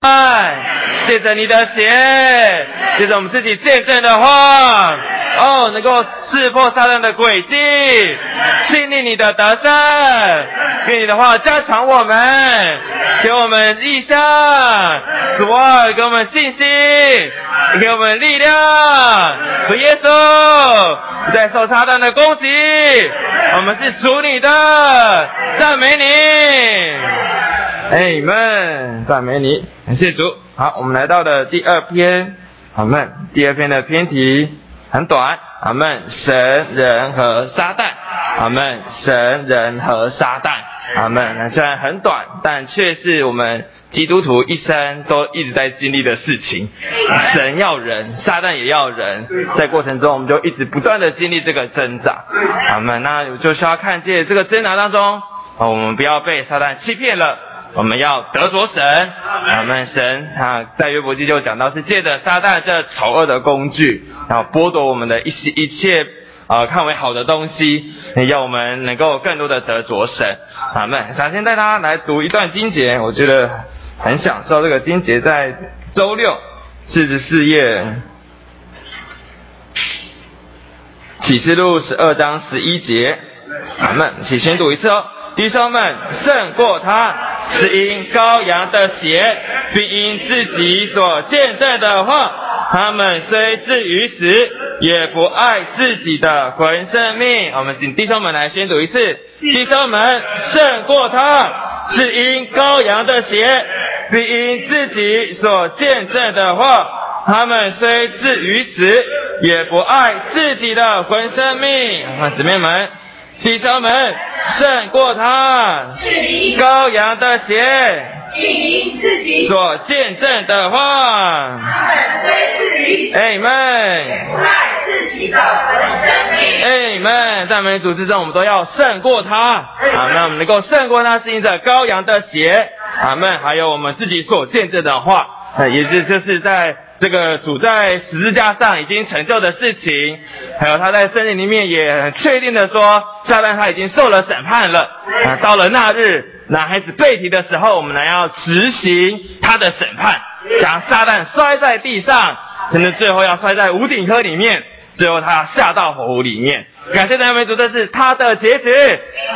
爱，借着你的血，借着我们自己见证的话，哦，能够识破撒旦的诡计，信立你的得胜，愿你的话加强我们，给我们意向，主啊，给我们信心，给我们力量，主耶稣，不再受撒旦的攻击，我们是属你的，赞美你。哎们，赞美你，感谢主。好，我们来到了第二篇，阿门，第二篇的篇题很短，阿门，神人和撒旦，阿门，神人和撒旦，阿门。那虽然很短，但却是我们基督徒一生都一直在经历的事情。神要人，撒旦也要人，在过程中我们就一直不断的经历这个挣扎，阿门。那就需要看见这个挣扎当中，我们不要被撒旦欺骗了。我们要得着神，我们神啊，在约伯记就讲到是借着撒旦这丑恶的工具，然后剥夺我们的一些一切啊看为好的东西，要我们能够更多的得着神。阿门。想先带大家来读一段经节，我觉得很享受这个经节，在周六四十四页启示录十二章十一节。阿门。请先读一次哦。弟兄们，胜过他，是因羔羊的血，并因自己所见证的话。他们虽至于死，也不爱自己的魂生命。我们请弟兄们来宣读一次：弟兄们，胜过他，是因羔羊的血，并因自己所见证的话。他们虽至于死，也不爱自己的魂生命。姊妹们。弟兄们，胜过他，羔羊的血，自己所见证的话。他们哎们，爱自己的生命。哎们，在我们组织中，我们都要胜过他。啊，那我们能够胜过他，是因着羔羊的血。啊们，还有我们自己所见证的话，也是就是在。这个主在十字架上已经成就的事情，还有他在森林里面也很确定的说，撒旦他已经受了审判了。啊，到了那日，男孩子被提的时候，我们呢要执行他的审判，将撒旦摔在地上，甚至最后要摔在无顶坑里面，最后他下到火湖里面。感谢大家，主，这是他的结局。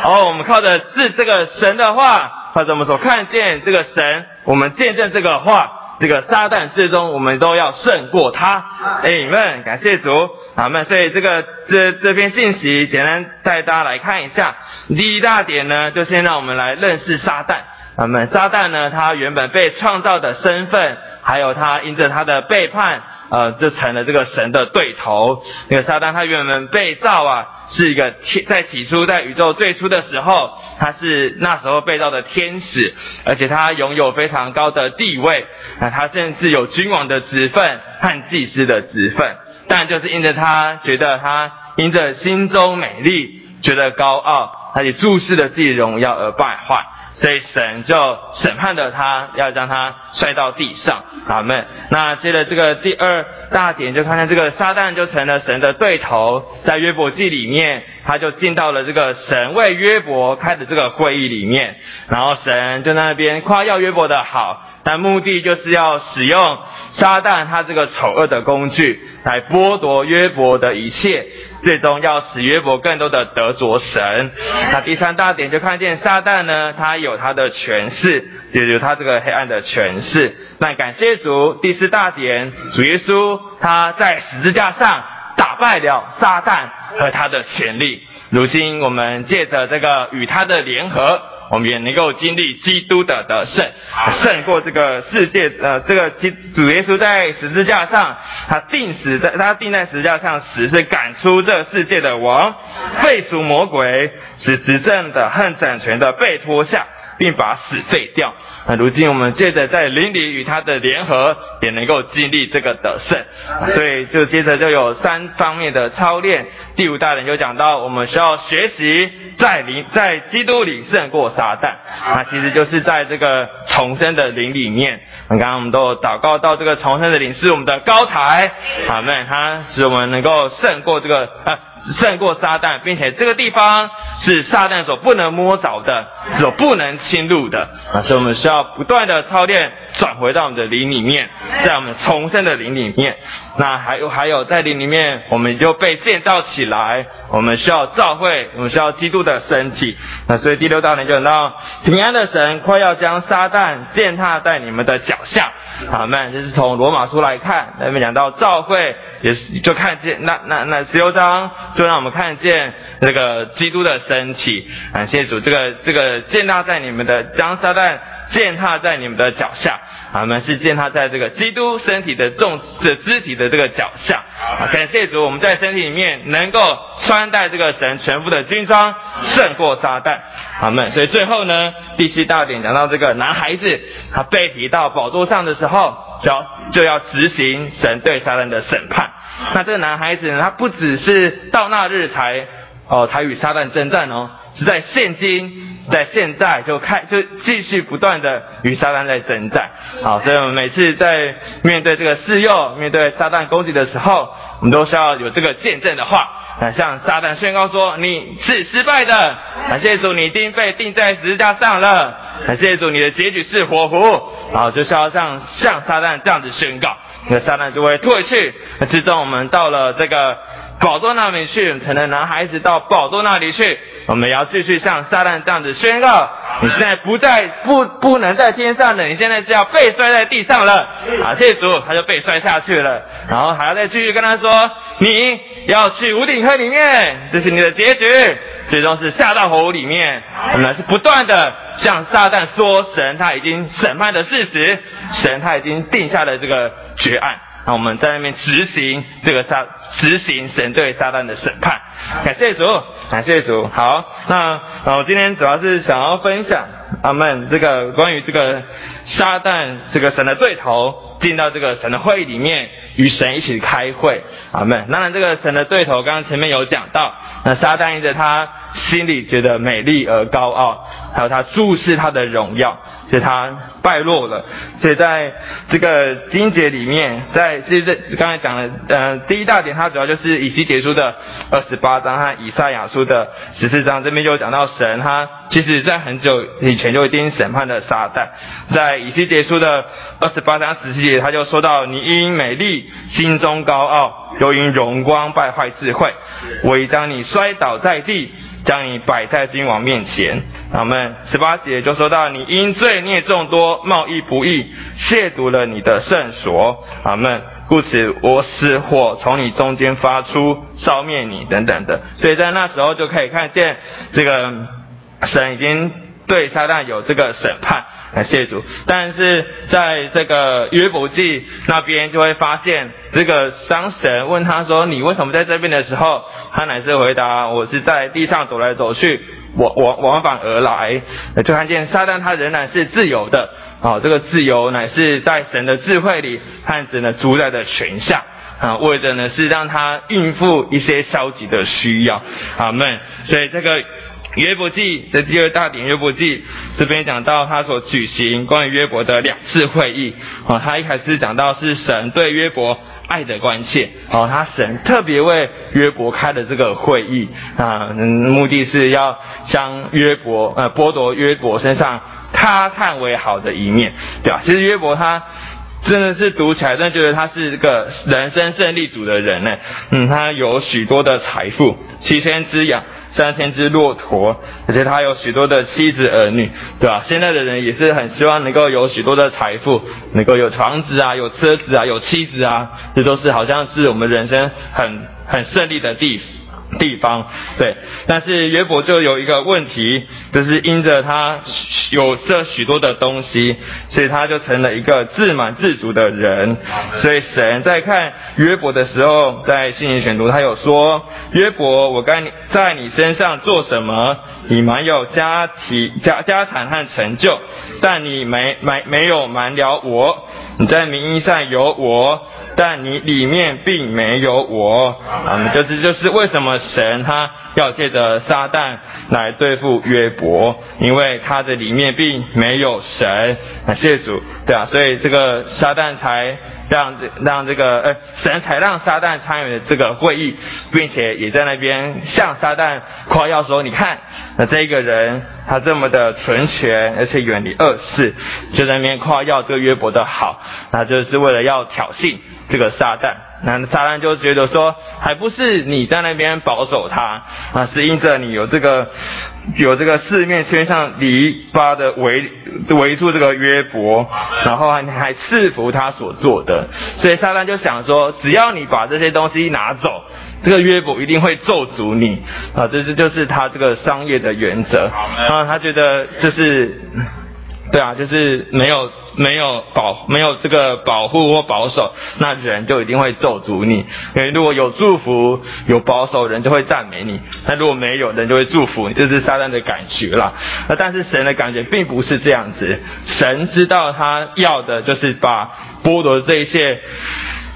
哦，我们靠的是这个神的话，或者我们所看见这个神，我们见证这个话。这个撒旦最终我们都要胜过他，哎们，感谢主，好们，所以这个这这篇信息简单带大家来看一下。第一大点呢，就先让我们来认识撒旦。我们撒旦呢，他原本被创造的身份，还有他因着他的背叛。呃，就成了这个神的对头。那个撒旦他原本被造啊，是一个天，在起初在宇宙最初的时候，他是那时候被盗的天使，而且他拥有非常高的地位。那他甚至有君王的职分和祭司的职分，但就是因着他觉得他因着心中美丽，觉得高傲，他也注视着自己荣耀而败坏。所以神就审判了他，要将他摔到地上。阿门。那接着这个第二大点，就看见这个撒旦就成了神的对头，在约伯记里面，他就进到了这个神为约伯开的这个会议里面，然后神就在那边夸耀约伯的好，但目的就是要使用撒旦他这个丑恶的工具来剥夺约伯的一切。最终要使约伯更多的得着神。那第三大点就看见撒旦呢，他有他的权势，也有他这个黑暗的权势。那感谢主，第四大点，主耶稣他在十字架上打败了撒旦和他的权力。如今我们借着这个与他的联合。我们也能够经历基督的得胜，胜过这个世界。呃，这个基主耶稣在十字架上，他定死在，他定在十字架上死，是赶出这世界的王，废除魔鬼，使执政的和掌权的被脱下。并把死废掉。那如今我们借着在邻里与他的联合，也能够经历这个得胜。所以就接着就有三方面的操练。第五大人就讲到，我们需要学习在灵在基督里胜过撒旦。那其实就是在这个重生的灵里面。刚刚我们都祷告到这个重生的灵是我们的高台，阿门。它使我们能够胜过这个啊。胜过撒旦，并且这个地方是撒旦所不能摸着的，所不能侵入的啊，所以我们需要不断的操练，转回到我们的灵里面，在我们重生的灵里面。那还有还有在灵里面，我们就被建造起来，我们需要召会，我们需要基督的身体。那所以第六大点就讲到平安的神快要将撒旦践踏在你们的脚下。好，们这是从罗马书来看，那边讲到召会，也是就看见那那那十六章就让我们看见那个基督的身体。感谢主，这个这个践踏在你们的将撒旦践踏在你们的脚下。我们是践踏在这个基督身体的重的肢体的这个脚下。啊，感谢主，我们在身体里面能够穿戴这个神全部的军装，胜过撒旦。好，们所以最后呢，第七大点讲到这个男孩子，他被提到宝座上的时候，就要就要执行神对撒旦的审判。那这个男孩子呢，他不只是到那日才哦才与撒旦征战哦，是在现今。在现在就开就继续不断的与撒旦在征战，好，所以我们每次在面对这个试诱、面对撒旦攻击的时候，我们都需要有这个见证的话，那，向撒旦宣告说你是失败的，感谢主，你已经被钉在十字架上了，感谢主，你的结局是火湖，好，就是要像向撒旦这样子宣告，那撒旦就会退去。那最终我们到了这个。宝座那里去，才能男孩子到宝座那里去。我们要继续像撒旦这样子宣告：你现在不在，不不能在天上的，你现在是要被摔在地上了。啊，这主，他就被摔下去了。然后还要再继续跟他说：你要去无顶坑里面，这是你的结局，最终是下到火里面。我们是不断的向撒旦说：神他已经审判的事实，神他已经定下了这个决案。那我们在那边执行这个撒执行神对撒旦的审判，感谢主，感谢主。好，那我今天主要是想要分享阿门这个关于这个撒旦这个神的对头进到这个神的会议里面与神一起开会，阿门。当然这个神的对头刚刚前面有讲到，那撒旦因着他心里觉得美丽而高傲，还有他注视他的荣耀。所以他败落了，所以在这个经节里面，在这这刚才讲的，呃，第一大点，它主要就是以西结书的二十八章和以赛亚书的十四章，这边就讲到神，他其实在很久以前就已经审判了撒旦，在以西结书的二十八章十七节，他就说到，你因美丽心中高傲，又因荣光败坏智慧，我已将你摔倒在地。将你摆在君王面前，我们十八节就说到你因罪孽众多，贸易不义，亵渎了你的圣所，阿门。故此我使火从你中间发出，烧灭你等等的。所以在那时候就可以看见这个神已经对撒旦有这个审判。感谢主，但是在这个约伯记那边就会发现，这个商神问他说：“你为什么在这边的时候？”他乃是回答：“我是在地上走来走去，我我往返而来。”就看见撒旦他仍然是自由的，啊，这个自由乃是在神的智慧里和神的主宰的权下，啊，为的呢是让他应付一些消极的需要。阿门。所以这个。约伯记的第二大点，约伯记这边讲到他所举行关于约伯的两次会议啊，他一开始讲到是神对约伯爱的关切哦，他神特别为约伯开的这个会议啊，目的是要将约伯呃剥夺约伯身上他看为好的一面，对吧？其实约伯他。真的是读起来，真的觉得他是一个人生胜利组的人呢。嗯，他有许多的财富，七千只羊，三千只骆驼，而且他有许多的妻子儿女，对吧？现在的人也是很希望能够有许多的财富，能够有房子啊，有车子啊，有妻子啊，这都是好像是我们人生很很胜利的地方。地方对，但是约伯就有一个问题，就是因着他有这许多的东西，所以他就成了一个自满自足的人。所以神在看约伯的时候，在信息选读，他有说：约伯，我该在你身上做什么？你满有家体家家产和成就，但你没没没有瞒了我。你在名义上有我。但你里面并没有我，啊，就是就是为什么神他要借着撒旦来对付约伯，因为他的里面并没有神，感，谢主，对啊，所以这个撒旦才让让这个呃神才让撒旦参与了这个会议，并且也在那边向撒旦夸耀说：“你看，那这个人他这么的纯全，而且远离恶事，就在那边夸耀这个约伯的好，那就是为了要挑衅这个撒旦。”那撒旦就觉得说，还不是你在那边保守他啊，是因着你有这个有这个四面圈上篱笆的围围住这个约伯，然后还还赐福他所做的，所以撒旦就想说，只要你把这些东西拿走，这个约伯一定会咒诅你啊，这这就是他这个商业的原则啊，他觉得就是。对啊，就是没有没有保没有这个保护或保守，那人就一定会咒诅你。因为如果有祝福有保守，人就会赞美你；那如果没有，人就会祝福你。这是撒旦的感觉啦。那但是神的感觉并不是这样子。神知道他要的就是把剥夺这一切，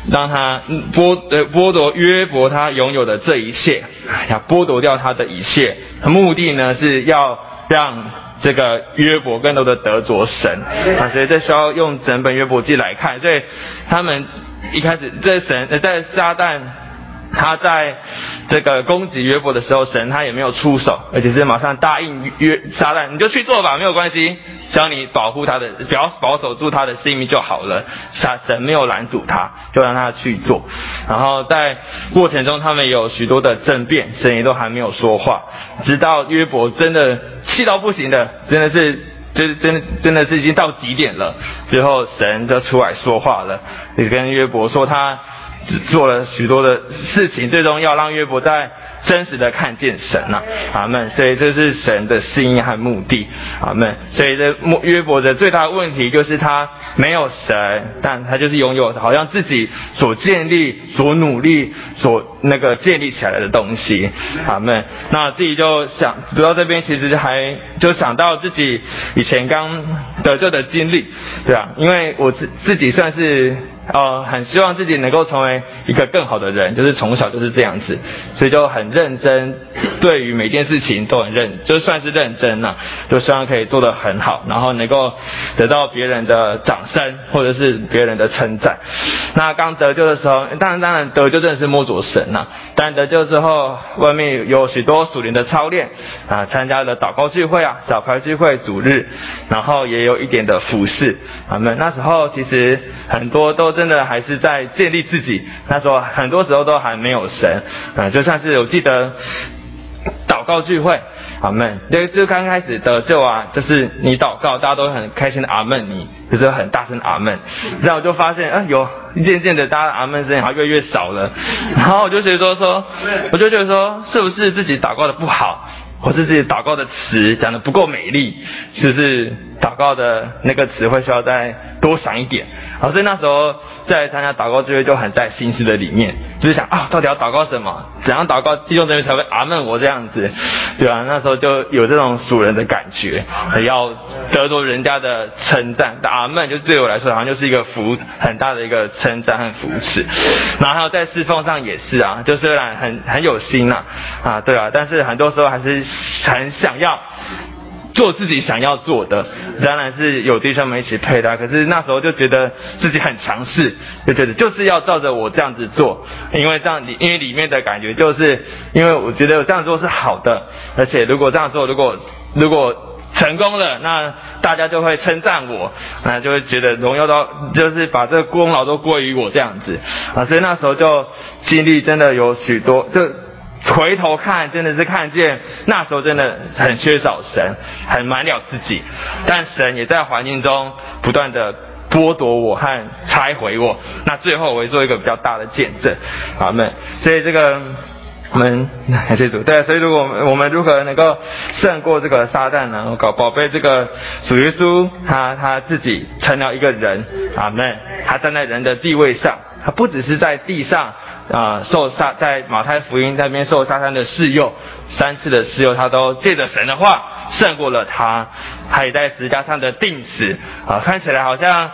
让他剥呃剥夺约伯他拥有的这一切，要剥夺掉他的一切。目的呢是要让。这个约伯更多的得着神啊，所以这需要用整本约伯记来看。所以他们一开始在神在撒旦他在这个攻击约伯的时候，神他也没有出手，而且是马上答应约撒旦，你就去做吧，没有关系，只要你保护他的，只要保守住他的性命就好了。撒神没有拦阻他，就让他去做。然后在过程中，他们有许多的争辩，神也都还没有说话，直到约伯真的。气到不行的，真的是，就是真，真的是已经到极点了。最后神就出来说话了，也跟约伯说他做了许多的事情，最终要让约伯在。真实的看见神呐，阿门。所以这是神的心意和目的，阿门。所以这约伯的最大的问题就是他没有神，但他就是拥有好像自己所建立、所努力、所那个建立起来的东西，阿门。那自己就想读到这边，其实还就想到自己以前刚得救的经历，对啊，因为我自自己算是。呃，很希望自己能够成为一个更好的人，就是从小就是这样子，所以就很认真，对于每件事情都很认，就算是认真了，就希望可以做得很好，然后能够得到别人的掌声或者是别人的称赞。那刚得救的时候，当然当然得救真的是摸着神呐，但得救之后，外面有许多属灵的操练啊，参加了祷告聚会啊、小牌聚会、主日，然后也有一点的服饰啊们那时候其实很多都。真的还是在建立自己。他说，很多时候都还没有神，啊，就像是我记得祷告聚会，阿门。对就刚开始得救啊，就是你祷告，大家都很开心的阿门，你就是很大声阿门。然后我就发现，啊，有渐渐的，大家阿门声音好像越来越少了。然后我就觉得说，说，我就觉得说，是不是自己祷告的不好？或是自己祷告的词讲的不够美丽，是不是祷告的那个词会需要再多想一点？好，所以那时候在参加祷告聚会就很在心思的里面，就是想啊，到底要祷告什么？怎样祷告弟兄姊妹才会阿门我这样子，对啊？那时候就有这种属人的感觉，要得着人家的称赞。阿门就对我来说好像就是一个福很大的一个称赞和扶持。然后在侍奉上也是啊，就虽然很很有心呐，啊，对啊，但是很多时候还是。很想要做自己想要做的，当然是有弟兄们一起配搭。可是那时候就觉得自己很强势，就觉得就是要照着我这样子做，因为这样里因为里面的感觉就是，因为我觉得我这样做是好的，而且如果这样做，如果如果成功了，那大家就会称赞我，那就会觉得荣耀到就是把这个功劳都归于我这样子啊。所以那时候就经历真的有许多就。回头看，真的是看见那时候真的很缺少神，很满了自己。但神也在环境中不断的剥夺我和拆毁我。那最后我会做一个比较大的见证，阿门。所以这个我们感谢主。对，所以如果我们我们如何能够胜过这个撒旦呢？搞宝贝这个主耶稣，他他自己成了一个人，阿门。他站在人的地位上，他不只是在地上。啊，受撒在马太福音那边受撒旦的试诱，三次的试诱，他都借着神的话胜过了他，他也在十字架上的定死啊，看起来好像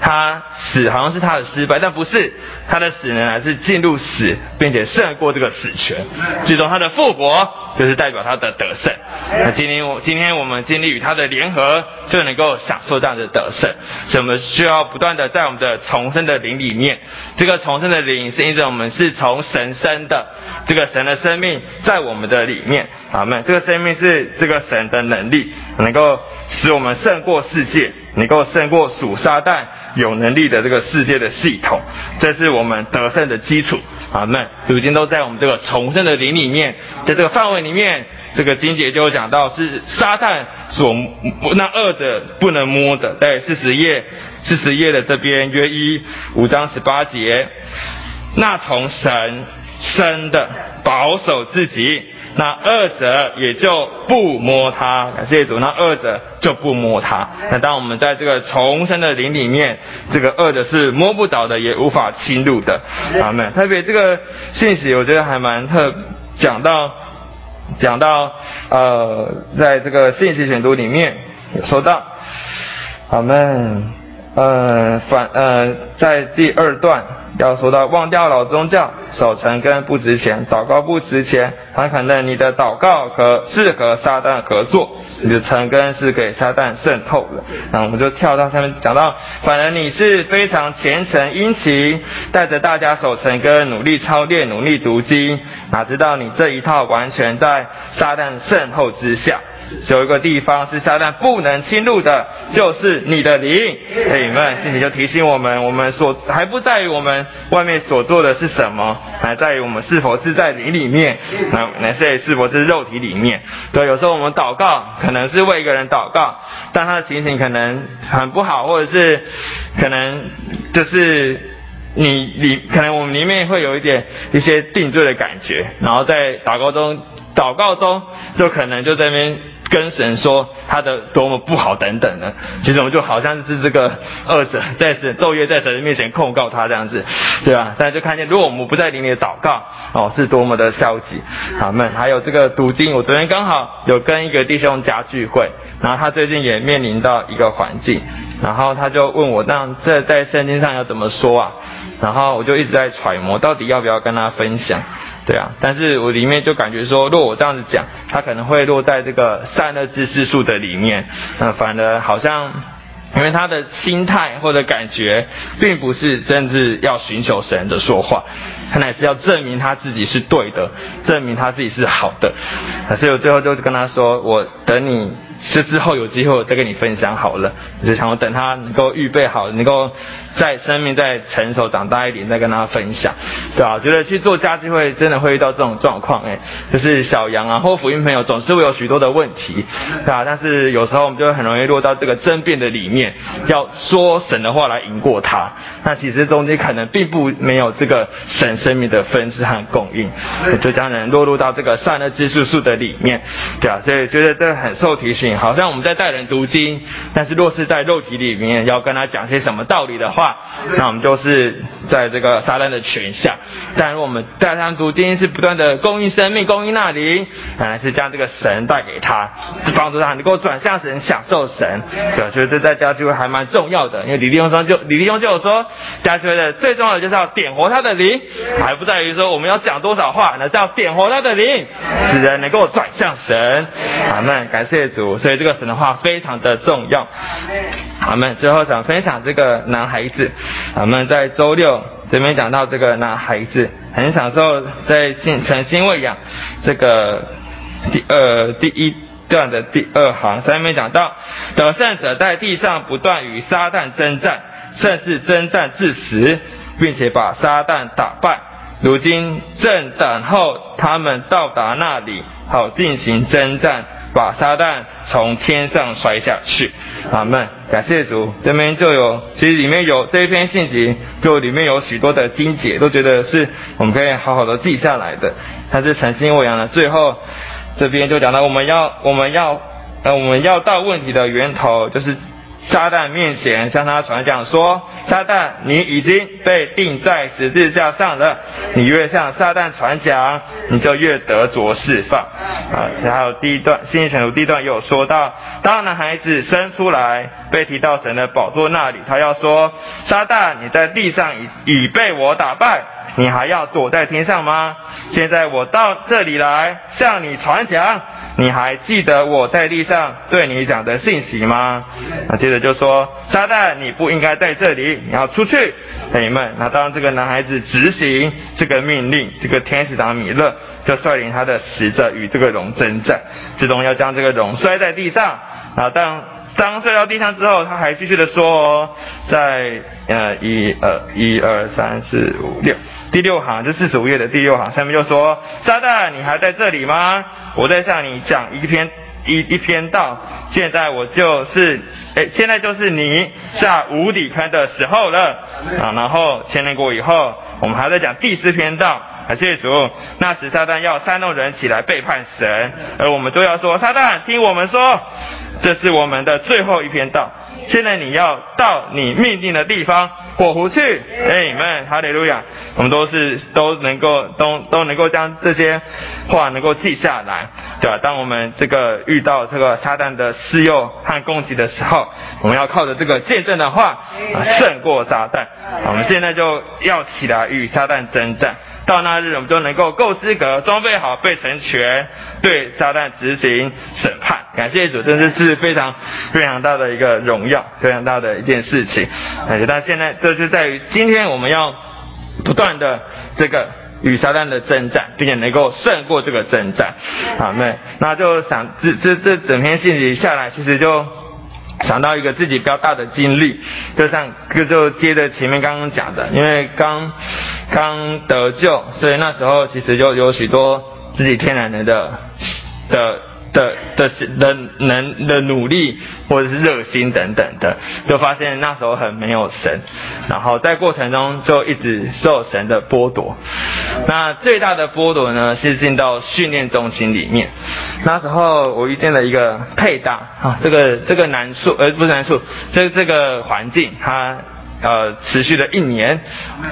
他死好像是他的失败，但不是他的死呢，还是进入死，并且胜过这个死权。最终他的复活就是代表他的得胜。那今天我今天我们经历与他的联合，就能够享受这样的得胜。所以我们需要不断的在我们的重生的灵里面，这个重生的灵是因着我们是从神生的，这个神的生命在我们的里面。阿门。这个生命是这个神的能力，能够使我们胜过世界，能够胜过属撒旦。有能力的这个世界的系统，这是我们得胜的基础。阿门。如今都在我们这个重生的灵里面，在这个范围里面，这个经节就讲到是撒旦所那恶的不能摸的。在四十页，四十页的这边约一五章十八节，那从神生的保守自己。那二者也就不摸他，感谢主。那二者就不摸他。那当我们在这个重生的灵里面，这个二者是摸不着的，也无法侵入的。阿门。特别这个信息，我觉得还蛮特，讲到讲到呃，在这个信息选读里面有说到，阿门。呃，反呃，在第二段。要说到忘掉老宗教，守成根不值钱，祷告不值钱，很可能你的祷告和是和撒旦合作，你的成根是给撒旦渗透的。那我们就跳到上面讲到，反而你是非常虔诚殷勤，带着大家守成跟，努力操练，努力读经，哪知道你这一套完全在撒旦渗透之下。有一个地方是撒旦不能侵入的，就是你的灵。你们，信息就提醒我们，我们所还不在于我们外面所做的是什么，还在于我们是否是在灵里面，那乃是是否是肉体里面。对，有时候我们祷告可能是为一个人祷告，但他的情形可能很不好，或者是可能就是你里可能我们里面会有一点一些定罪的感觉，然后在祷告中祷告中就可能就在边。跟神说他的多么不好等等呢，其实我们就好像是这个二者在神昼夜在神的面前控告他这样子，对吧？大家就看见，如果我们不在灵里祷告，哦，是多么的消极。好，们还有这个读经，我昨天刚好有跟一个弟兄家聚会，然后他最近也面临到一个环境，然后他就问我，那这在圣经上要怎么说啊？然后我就一直在揣摩，到底要不要跟他分享。对啊，但是我里面就感觉说，若我这样子讲，他可能会落在这个善恶知识数的里面，那反而好像，因为他的心态或者感觉，并不是真正要寻求神的说话，他乃是要证明他自己是对的，证明他自己是好的，所以我最后就跟他说，我等你。是之后有机会再跟你分享好了，就想我等他能够预备好，能够在生命再成熟长大一点再跟他分享，对吧？觉得去做家聚会真的会遇到这种状况，哎，就是小杨啊或福音朋友总是会有许多的问题，对吧？但是有时候我们就会很容易落到这个争辩的里面，要说神的话来赢过他，那其实中间可能并不没有这个神生命的分支和供应，就将人落入到这个善恶知识树的里面，对啊，所以觉得这很受提醒。好像我们在带人读经，但是若是在肉体里面要跟他讲些什么道理的话，那我们就是在这个撒旦的权下。但如果我们带他读经是不断的供应生命、供应那灵，当然是将这个神带给他，是帮助他能够转向神、享受神。对，所以这在家聚会还蛮重要的。因为李立兄说就李立兄就有说，家聚会的最重要的就是要点活他的灵，还不在于说我们要讲多少话，那是要点活他的灵，使人能够转向神。阿门，感谢主。所以这个神的话非常的重要。我们最后想分享这个男孩子。我们在周六这边讲到这个男孩子很享受在心诚心喂养这个第二第一段的第二行上面讲到得胜者在地上不断与撒旦征战，甚至征战至死，并且把撒旦打败。如今正等候他们到达那里，好进行征战。把撒旦从天上摔下去，阿门。感谢主，这边就有，其实里面有这一篇信息，就里面有许多的经解，都觉得是我们可以好好的记下来的。它是诚心喂养的。最后这边就讲到，我们要，我们要，呃，我们要到问题的源头，就是。撒旦面前向他传讲说：“撒旦，你已经被钉在十字架上了。你越向撒旦传讲，你就越得着释放。”啊，然后第一段新约圣经第一段有说到，当男孩子生出来。被提到神的宝座那里，他要说：撒旦，你在地上已已被我打败，你还要躲在天上吗？现在我到这里来向你传讲。你还记得我在地上对你讲的信息吗？那接着就说，撒旦，你不应该在这里，你要出去。朋友们，那当这个男孩子执行这个命令，这个天使长米勒就率领他的使者与这个龙征战，最终要将这个龙摔在地上。啊，当当摔到地上之后，他还继续的说，在呃一二一二三四五六。第六行，这四十五页的第六行，下面就说：“撒旦，你还在这里吗？我在向你讲一篇一一篇道。现在我就是，哎，现在就是你下无底坑的时候了啊！然后千年过以后，我们还在讲第四篇道。感谢主，那时撒旦要煽动人起来背叛神，而我们都要说：撒旦，听我们说，这是我们的最后一篇道。现在你要到你命定的地方。”火湖去，哎，们，哈利路亚！我们都是都能够都都能够将这些话能够记下来，对吧？当我们这个遇到这个撒旦的施诱和攻击的时候，我们要靠着这个见证的话胜过撒旦。我们现在就要起来与撒旦征战。到那日，我们就能够够资格，装备好，被成全，对撒旦执行审判。感谢主，真的是非常非常大的一个荣耀，非常大的一件事情。哎，但现在这就在于今天我们要不断的这个与撒旦的征战，并且能够胜过这个征战。好，那那就想这这这整篇信息下来，其实就。想到一个自己比较大的经历，就像就就接着前面刚刚讲的，因为刚刚得救，所以那时候其实就有许多自己天然的的。的的的能的努力或者是热心等等的，就发现那时候很没有神，然后在过程中就一直受神的剥夺。那最大的剥夺呢，是进到训练中心里面。那时候我遇见了一个配搭啊，这个这个难处呃不是难处，这这个环境它。呃，持续了一年，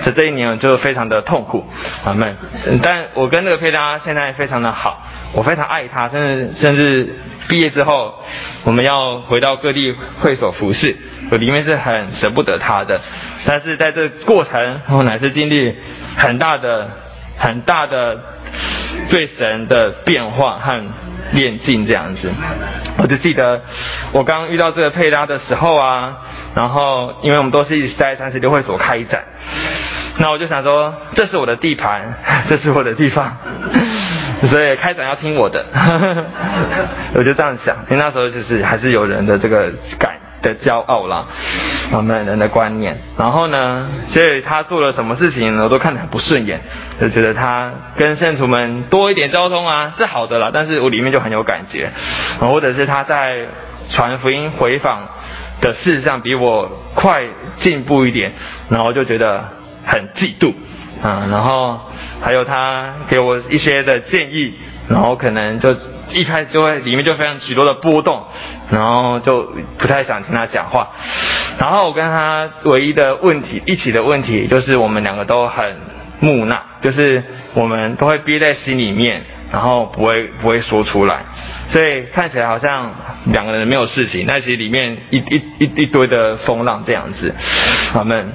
这这一年就非常的痛苦，啊们，但我跟那个配搭现在非常的好，我非常爱他，甚至甚至毕业之后，我们要回到各地会所服侍，我里面是很舍不得他的，但是在这过程，我乃是经历很大的很大的对神的变化和练进这样子，我就记得我刚遇到这个配搭的时候啊。然后，因为我们都是一直在三十六会所开展，那我就想说，这是我的地盘，这是我的地方，所以开展要听我的，我就这样想。因为那时候就是还是有人的这个感的骄傲啦，我们人的观念。然后呢，所以他做了什么事情，我都看得很不顺眼，就觉得他跟圣徒们多一点交通啊是好的啦，但是我里面就很有感觉，或者是他在传福音回访。的事实上比我快进步一点，然后就觉得很嫉妒啊，然后还有他给我一些的建议，然后可能就一开始就会里面就非常许多的波动，然后就不太想听他讲话，然后我跟他唯一的问题一起的问题就是我们两个都很木讷，就是我们都会憋在心里面。然后不会不会说出来，所以看起来好像两个人没有事情，但其实里面一一一一堆的风浪这样子。好们，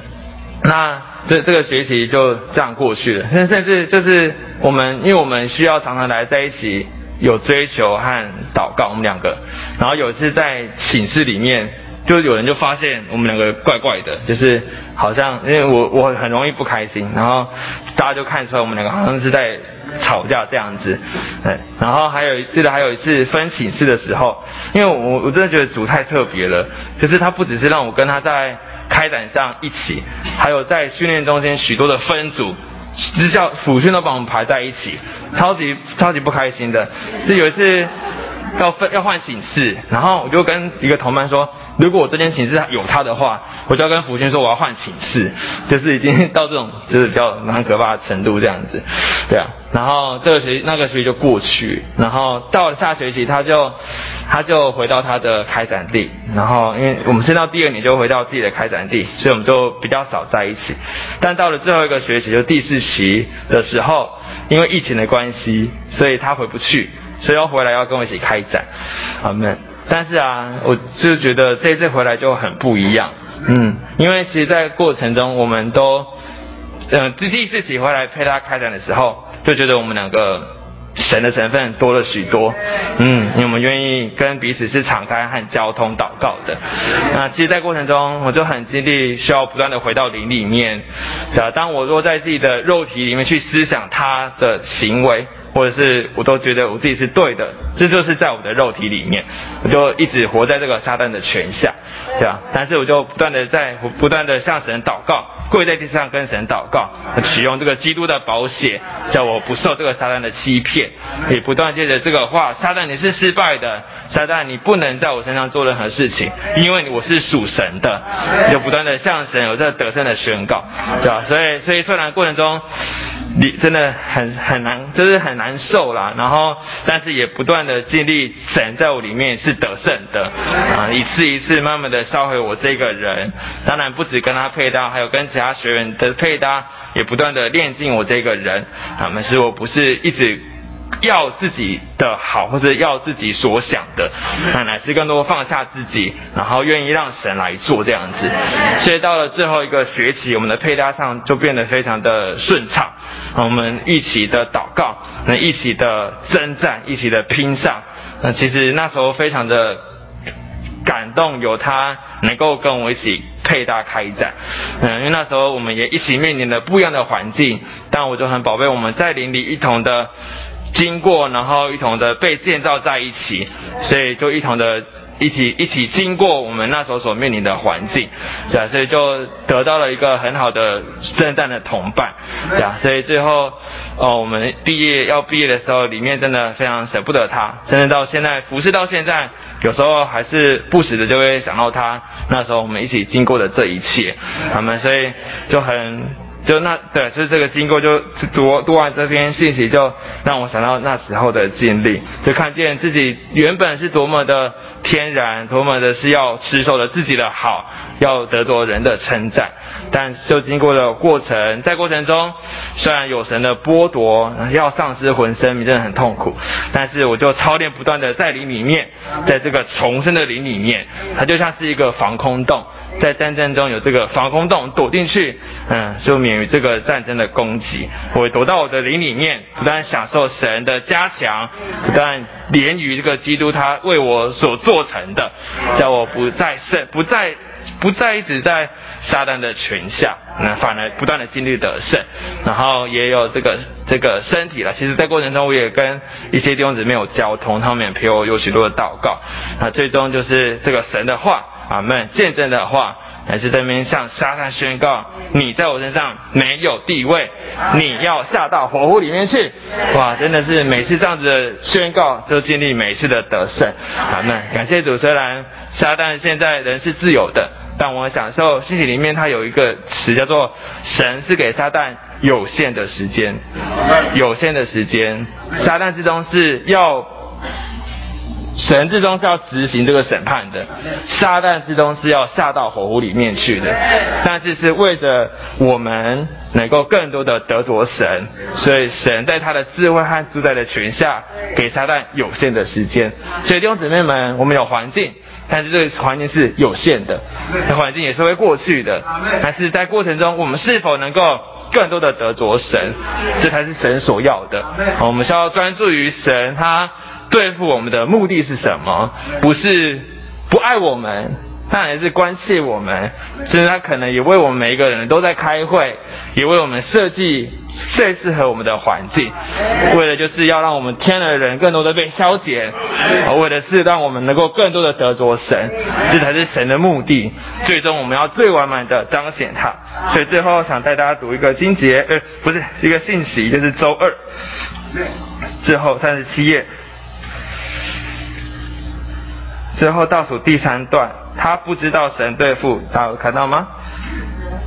那这这个学习就这样过去了。甚甚至就是我们，因为我们需要常常来在一起，有追求和祷告，我们两个。然后有一次在寝室里面。就有人就发现我们两个怪怪的，就是好像因为我我很容易不开心，然后大家就看出来我们两个好像是在吵架这样子，对。然后还有记得还有一次分寝室的时候，因为我我真的觉得主太特别了，就是他不只是让我跟他在开展上一起，还有在训练中间许多的分组，支教辅训都把我们排在一起，超级超级不开心的。就有一次要分要换寝室，然后我就跟一个同班说。如果我这间寝室有他的话，我就要跟福军说我要换寝室，就是已经 到这种就是比较蛮可怕的程度这样子，对啊。然后这个学那个学期就过去，然后到了下学期他就他就回到他的开展地，然后因为我们升到第二年就回到自己的开展地，所以我们就比较少在一起。但到了最后一个学期就第四期的时候，因为疫情的关系，所以他回不去，所以要回来要跟我一起开展，阿门。但是啊，我就觉得这次回来就很不一样。嗯，因为其实，在过程中，我们都，嗯，第第一次起回来陪他开展的时候，就觉得我们两个。神的成分多了许多，嗯，因为我们愿意跟彼此是敞开和交通祷告的。那其实，在过程中，我就很经历需要不断的回到灵里面。啊，当我落在自己的肉体里面去思想他的行为。或者是我都觉得我自己是对的，这就是在我的肉体里面，我就一直活在这个撒旦的权下，对吧？但是我就不断的在不断的向神祷告，跪在地上跟神祷告，使用这个基督的宝血，叫我不受这个撒旦的欺骗，也不断借着这个话，撒旦你是失败的，撒旦你不能在我身上做任何事情，因为我是属神的，就不断的向神有这得胜的宣告，对吧？所以所以虽然过程中。你真的很很难，就是很难难受啦。然后，但是也不断的经历神在我里面是得胜的啊，一次一次慢慢的烧毁我这个人。当然不止跟他配搭，还有跟其他学员的配搭，也不断的练进我这个人啊。们是我不是一直。要自己的好，或者要自己所想的，那乃是更多放下自己，然后愿意让神来做这样子。所以到了最后一个学期，我们的配搭上就变得非常的顺畅。我们一起的祷告，那一起的征战，一起的拼上。那其实那时候非常的感动，有他能够跟我一起配搭开展。嗯，因为那时候我们也一起面临了不一样的环境，但我就很宝贝我们在邻里一同的。经过，然后一同的被建造在一起，所以就一同的一起一起经过我们那时候所面临的环境，对啊，所以就得到了一个很好的圣诞的同伴，对啊，所以最后哦，我们毕业要毕业的时候，里面真的非常舍不得他，甚至到现在服侍到现在，有时候还是不时的就会想到他那时候我们一起经过的这一切，他们所以就很。就那对，就是这个经过，就读读完这篇信息，就让我想到那时候的经历，就看见自己原本是多么的天然，多么的是要持守着自己的好，要得着人的称赞，但就经过了过程，在过程中虽然有神的剥夺，要丧失魂生命，真的很痛苦，但是我就操练不断的在灵里面，在这个重生的灵里面，它就像是一个防空洞。在战争中有这个防空洞，躲进去，嗯，就免于这个战争的攻击。我躲到我的灵里面，不断享受神的加强，不但连于这个基督他为我所做成的，叫我不再胜，不再不再一直在撒旦的权下，那反而不断的经历得胜，然后也有这个这个身体了。其实，在过程中我也跟一些弟兄姊妹有交通，他们也陪我有许多的祷告。那最终就是这个神的话。阿门！见证的话，还是在那边向撒旦宣告：你在我身上没有地位，你要下到火湖里面去。哇，真的是每次这样子的宣告，都经历每次的得胜。阿门！感谢主，虽然撒旦现在人是自由的，但我享受信息里面它有一个词叫做“神是给撒旦有限的时间”，有限的时间，撒旦之中是要。神之中是要执行这个审判的，撒旦之中是要下到火湖里面去的，但是是为着我们能够更多的得着神，所以神在他的智慧和主宰的权下，给撒旦有限的时间。所以弟兄姊妹们，我们有环境，但是这个环境是有限的，那环境也是会过去的，但是在过程中，我们是否能够更多的得着神，这才是神所要的。我们需要专注于神，他。对付我们的目的是什么？不是不爱我们，当然是关系我们。甚至他可能也为我们每一个人都在开会，也为我们设计最适合我们的环境，为了就是要让我们天的人更多的被消减，为的是让我们能够更多的得着神，这才是神的目的。最终我们要最完满的彰显他。所以最后想带大家读一个经节，呃，不是一个信息，就是周二最后三十七页。最后倒数第三段，他不知道神对付，大家看到吗？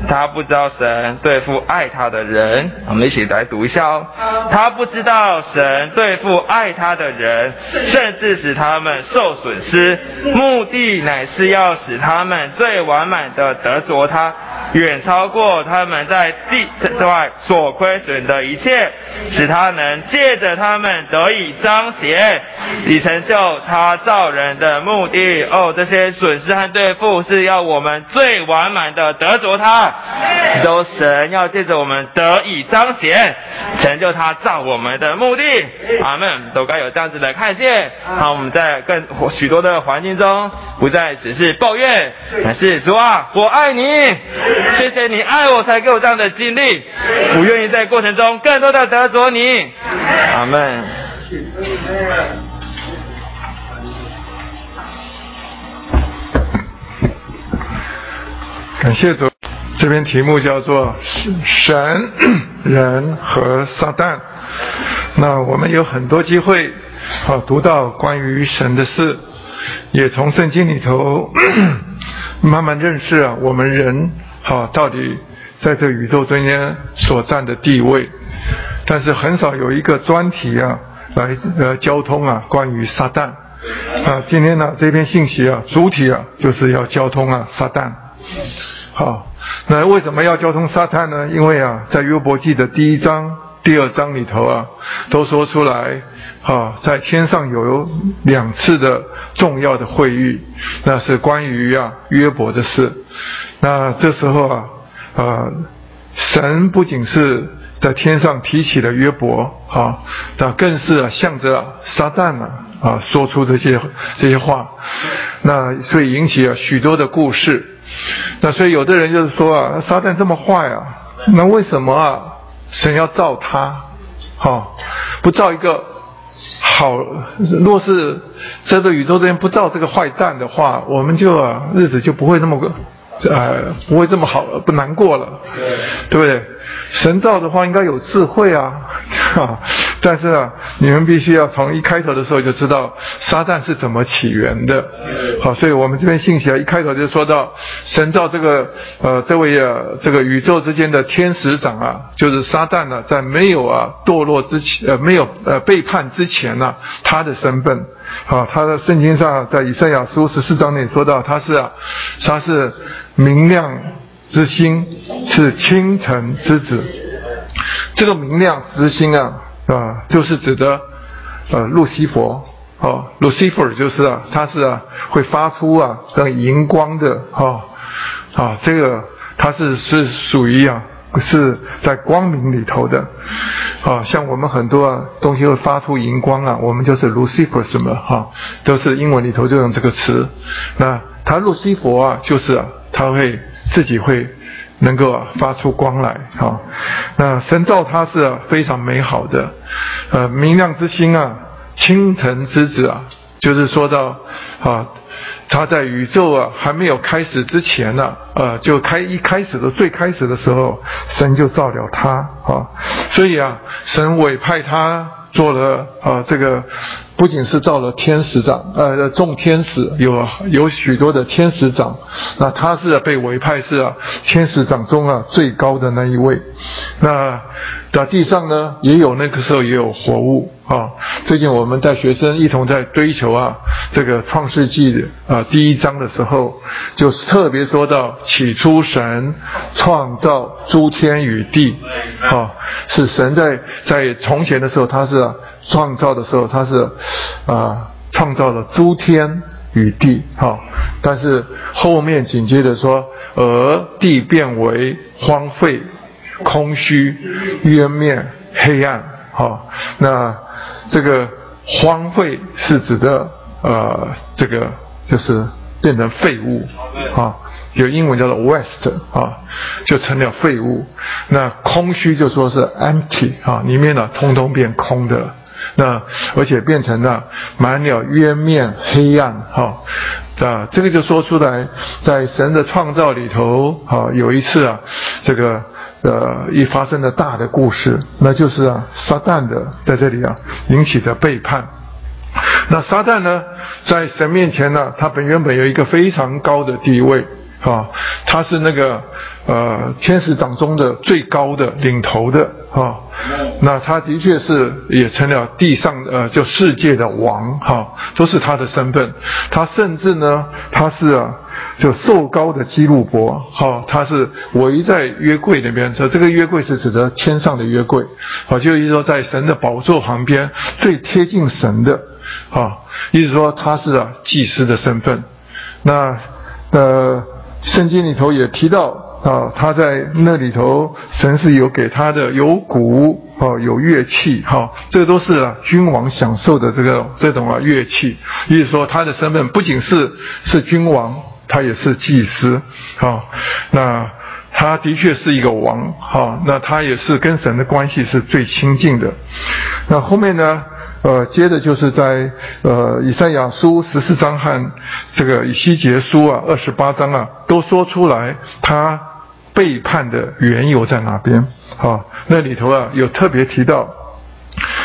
他不知道神对付爱他的人。我们一起来读一下哦。他不知道神对付爱他的人，甚至使他们受损失，目的乃是要使他们最完满的得着他，远超过他们在地外所亏损的一切，使他能借着他们得以彰显，以成就他造人的目的。哦，这些损失和对付是要我们最完满的得着他，都神要借着我们得以彰显，成就他造我们的目的。阿门，都该有这样子的看见。好，我们在更许多的环境中，不再只是抱怨，乃是主啊，我爱你，谢谢你爱我才给我这样的经历，我愿意在过程中更多的得着你。阿门。感谢主，这篇题目叫做“神、人和撒旦”。那我们有很多机会，啊，读到关于神的事，也从圣经里头 慢慢认识啊，我们人，哈，到底在这宇宙中间所占的地位。但是很少有一个专题啊，来呃交通啊，关于撒旦。啊，今天呢这篇信息啊，主体啊就是要交通啊撒旦。好，那为什么要交通沙滩呢？因为啊，在约伯记的第一章、第二章里头啊，都说出来，啊，在天上有两次的重要的会议，那是关于啊约伯的事。那这时候啊，啊，神不仅是在天上提起了约伯，啊，那更是啊向着撒旦啊啊说出这些这些话，那所以引起了许多的故事。那所以有的人就是说啊，撒旦这么坏啊，那为什么啊神要造他？好，不造一个好，若是这个宇宙这边不造这个坏蛋的话，我们就啊日子就不会那么个。呃，不会这么好，不难过了，对不对？神造的话应该有智慧啊，啊！但是啊，你们必须要从一开头的时候就知道撒旦是怎么起源的。好，所以我们这边信息啊，一开头就说到神造这个呃这位啊这个宇宙之间的天使长啊，就是撒旦呢，在没有啊堕落之前呃没有呃背叛之前呢，他的身份。好，他的圣经上在以赛亚书十四章内说到，他是啊，他是明亮之星，是清晨之子。这个明亮之星啊，啊，就是指的呃路西佛，哦，Lucifer 就是啊，它是啊会发出啊这荧光的，哈，啊，这个它是是属于啊。是在光明里头的，啊，像我们很多东西会发出荧光啊，我们就是 Lucifer 什么哈，都是英文里头就用这个词。那他路西佛啊，就是啊，他会自己会能够发出光来哈。那神造他是非常美好的，呃，明亮之星啊，清晨之子啊，就是说到啊。他在宇宙啊还没有开始之前呢，呃，就开一开始的最开始的时候，神就造了他啊，所以啊，神委派他做了啊这个。不仅是造了天使长，呃，众天使有有许多的天使长，那他是被委派是啊，天使长中啊最高的那一位。那那地上呢，也有那个时候也有活物啊。最近我们带学生一同在追求啊，这个创世纪啊第一章的时候，就特别说到起初神创造诸天与地，啊，是神在在从前的时候他是。创造的时候，他是啊创造了诸天与地，哈，但是后面紧接着说，而地变为荒废、空虚、渊面、黑暗，哈，那这个荒废是指的呃这个就是变成废物，啊，有英文叫做 waste，啊，就成了废物。那空虚就说是 empty，啊，里面呢通通变空的了。那而且变成了满了渊面黑暗，哈，啊，这个就说出来，在神的创造里头，啊，有一次啊，这个呃一发生的大的故事，那就是啊撒旦的在这里啊引起的背叛。那撒旦呢，在神面前呢，他本原本有一个非常高的地位，啊，他是那个呃天使长中的最高的领头的啊，那他的确是也成了地上呃就世界的王哈，都是他的身份。他甚至呢，他是啊就瘦高的基路伯哈，他是围在约柜那边，说这个约柜是指的天上的约柜，好，就意思说在神的宝座旁边最贴近神的啊，意思说他是啊祭司的身份，那呃。圣经里头也提到啊，他在那里头，神是有给他的有鼓哦，有乐器哈，这都是啊君王享受的这个这种啊乐器。意思说他的身份不仅是是君王，他也是祭司啊。那他的确是一个王哈，那他也是跟神的关系是最亲近的。那后面呢？呃，接着就是在呃以赛亚书十四章和这个以西结书啊二十八章啊，都说出来他背叛的缘由在哪边啊？那里头啊有特别提到。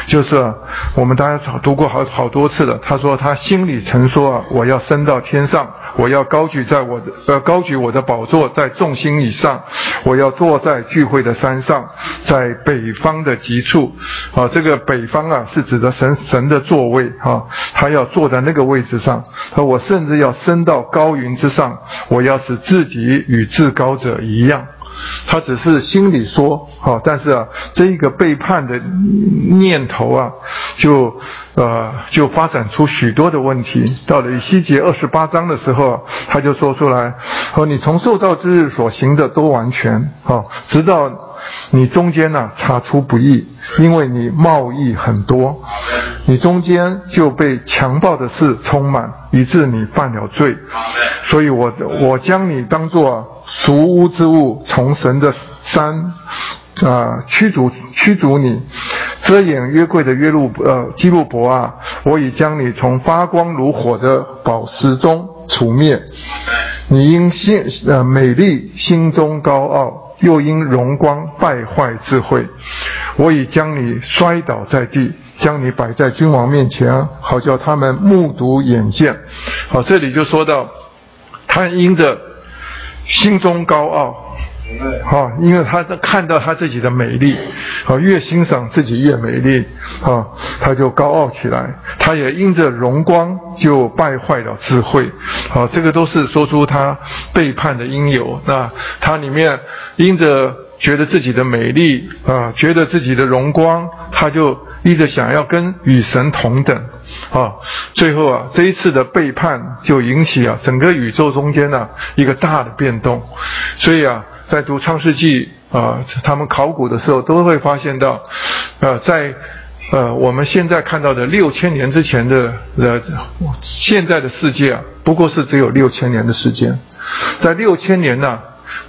就是我们大家读过好好多次了。他说他心里曾说啊，我要升到天上，我要高举在我的呃高举我的宝座在众星以上，我要坐在聚会的山上，在北方的极处啊。这个北方啊是指的神神的座位啊，他要坐在那个位置上。说我甚至要升到高云之上，我要使自己与至高者一样。他只是心里说，好，但是啊，这一个背叛的念头啊，就呃，就发展出许多的问题。到了以西结二十八章的时候，他就说出来，说你从受造之日所行的都完全，好，直到你中间呢查出不易，因为你贸易很多，你中间就被强暴的事充满，以致你犯了罪，所以我我将你当作。俗污之物从神的山啊驱逐驱逐你，遮掩约柜的约路呃基路伯啊，我已将你从发光如火的宝石中除灭。你因心呃美丽心中高傲，又因荣光败坏智慧。我已将你摔倒在地，将你摆在君王面前，好叫他们目睹眼见。好，这里就说到他因着。心中高傲，好，因为他看到他自己的美丽，好，越欣赏自己越美丽，啊，他就高傲起来。他也因着荣光就败坏了智慧，好，这个都是说出他背叛的因由。那他里面因着觉得自己的美丽啊，觉得自己的荣光，他就。一直想要跟与神同等，啊，最后啊，这一次的背叛就引起啊整个宇宙中间呢一个大的变动，所以啊，在读创世纪啊，他们考古的时候都会发现到，呃，在呃我们现在看到的六千年之前的呃现在的世界啊，不过是只有六千年的时间，在六千年呢。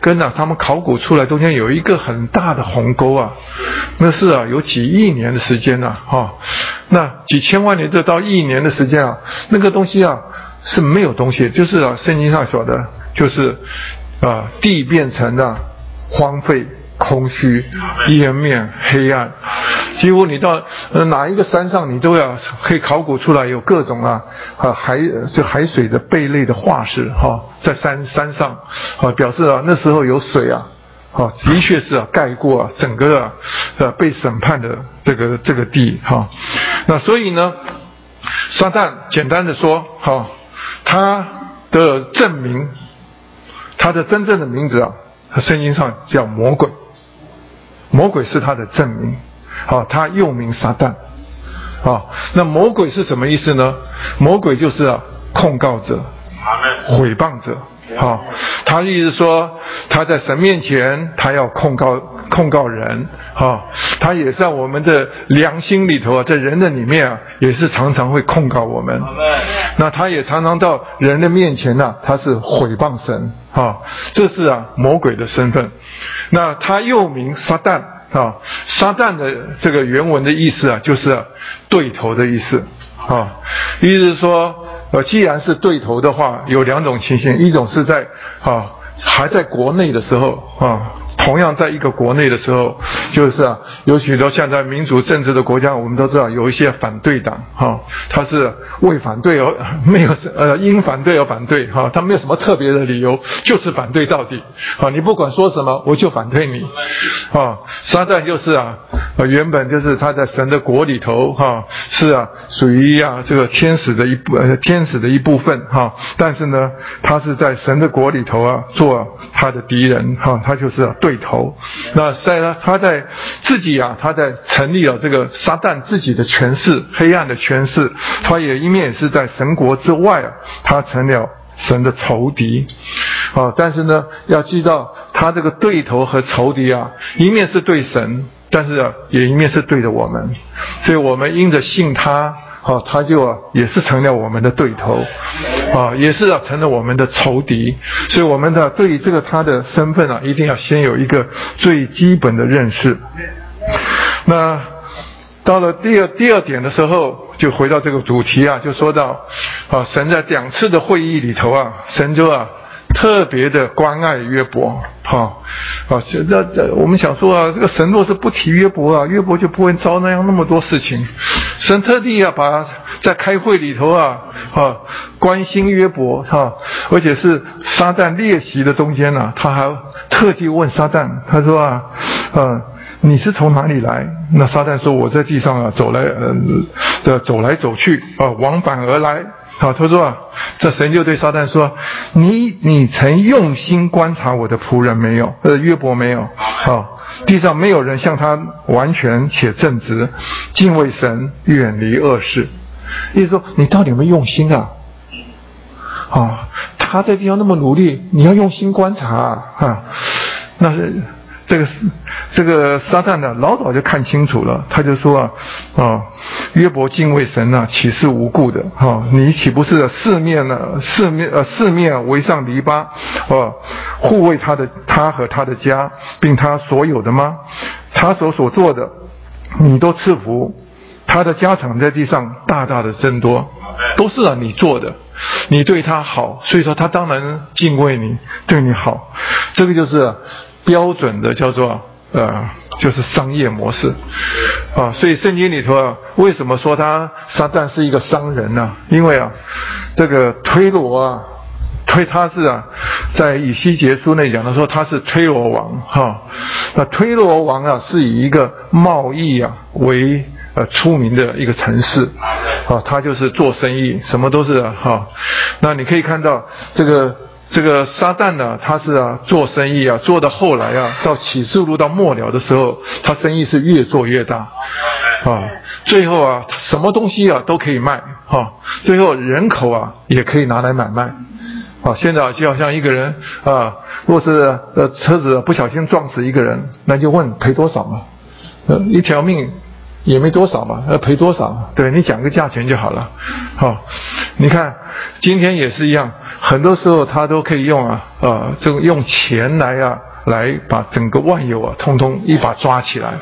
跟啊，他们考古出来中间有一个很大的鸿沟啊，那是啊，有几亿年的时间呐，哈，那几千万年这到亿年的时间啊，那个东西啊是没有东西，就是啊，圣经上说的，就是啊，地变成了荒废。空虚、页面、黑暗，几乎你到哪一个山上，你都要可以考古出来有各种啊啊海是海水的贝类的化石哈，在山山上啊表示啊那时候有水啊，啊的确是啊盖过啊整个啊呃被审判的这个这个地哈，那所以呢，撒旦简单的说哈，他的证明，他的真正的名字啊，圣经上叫魔鬼。魔鬼是他的证明，好，他又名撒旦，啊，那魔鬼是什么意思呢？魔鬼就是啊，控告者，毁谤者，好，他意思说他在神面前，他要控告控告人，好，他也在我们的良心里头啊，在人的里面啊，也是常常会控告我们，那他也常常到人的面前呢，他是毁谤神，啊，这是啊魔鬼的身份。那他又名撒旦。啊，撒旦的这个原文的意思啊，就是对头的意思。啊。意思是说，呃，既然是对头的话，有两种情形：一种是在啊还在国内的时候啊，同样在一个国内的时候，就是啊，有许多像在民主政治的国家，我们都知道有一些反对党哈，他是为反对而 没有呃因反对而反对哈，他没有什么特别的理由，就是反对到底啊，你不管说什么，我就反对你啊。撒旦就是啊，原本就是他在神的国里头哈，是啊，属于啊这个天使的一部呃天使的一部分哈，但是呢，他是在神的国里头啊做他的敌人哈，他就是对头。那在他他在自己啊，他在成立了这个撒旦自己的权势，黑暗的权势，他也一面是在神国之外啊，他成了神的仇敌啊。但是呢，要知道他这个对头和仇敌啊，一面是对神，但是也一面是对着我们，所以我们因着信他。好，他就啊也是成了我们的对头，啊，也是啊成了我们的仇敌，所以我们的对于这个他的身份啊，一定要先有一个最基本的认识。那到了第二第二点的时候，就回到这个主题啊，就说到啊，神在两次的会议里头啊，神就啊。特别的关爱约伯，哈，啊，这这我们想说啊，这个神若是不提约伯啊，约伯就不会遭那样那么多事情。神特地啊，把在开会里头啊，啊，关心约伯，哈，而且是撒旦列席的中间呢，他还特地问撒旦，他说啊，啊，你是从哪里来？那撒旦说，我在地上啊，走来，呃，的走来走去，啊，往返而来。好，他说啊，这神就对撒旦说：“你你曾用心观察我的仆人没有？呃，约伯没有。好，地上没有人像他完全且正直，敬畏神，远离恶事。意思说，你到底有没有用心啊？啊，他在地上那么努力，你要用心观察啊，那是。”这个这个撒旦呢，老早就看清楚了，他就说啊，啊，约伯敬畏神呢，岂是无故的？哈，你岂不是四面呢，四面呃四面围上篱笆，啊，护卫他的他和他的家，并他所有的吗？他所所做的，你都赐福，他的家产在地上大大的增多，都是啊你做的，你对他好，所以说他当然敬畏你，对你好，这个就是。标准的叫做呃，就是商业模式啊，所以圣经里头啊，为什么说他撒旦是一个商人呢？因为啊，这个推罗啊，推他是啊，在以西结书内讲的说他是推罗王哈，那推罗王啊是以一个贸易啊为呃出名的一个城市啊，他就是做生意，什么都是哈，那你可以看到这个。这个撒旦呢，他是啊做生意啊，做到后来啊，到启示录到末了的时候，他生意是越做越大，啊，最后啊，什么东西啊都可以卖，哈，最后人口啊也可以拿来买卖，啊，现在就好像一个人啊，若是呃车子不小心撞死一个人，那就问赔多少嘛，呃，一条命。也没多少嘛，要赔多少？对你讲个价钱就好了。好，你看今天也是一样，很多时候他都可以用啊，呃，这个用钱来啊。来把整个万有啊，通通一把抓起来。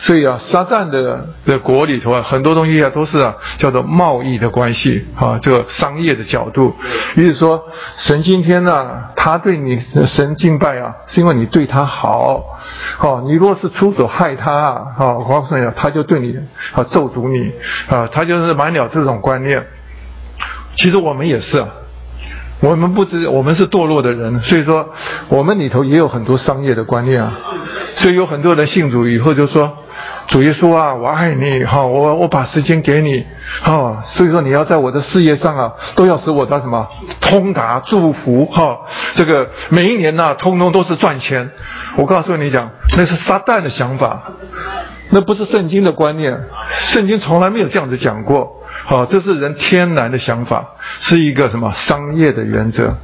所以啊，撒旦的的国里头啊，很多东西啊，都是啊，叫做贸易的关系啊，这个商业的角度。也就是说，神今天呢，他对你神敬拜啊，是因为你对他好。好，你若是出手害他啊，好，我告诉你啊，他就对你啊咒诅你啊，他就是满了这种观念。其实我们也是。我们不知我们是堕落的人，所以说我们里头也有很多商业的观念啊，所以有很多人信主以后就说，主耶稣啊，我爱你哈，我我把时间给你哈，所以说你要在我的事业上啊，都要使我的什么通达祝福哈，这个每一年呐，通通都是赚钱。我告诉你讲，那是撒旦的想法，那不是圣经的观念，圣经从来没有这样子讲过。好，这是人天然的想法，是一个什么商业的原则？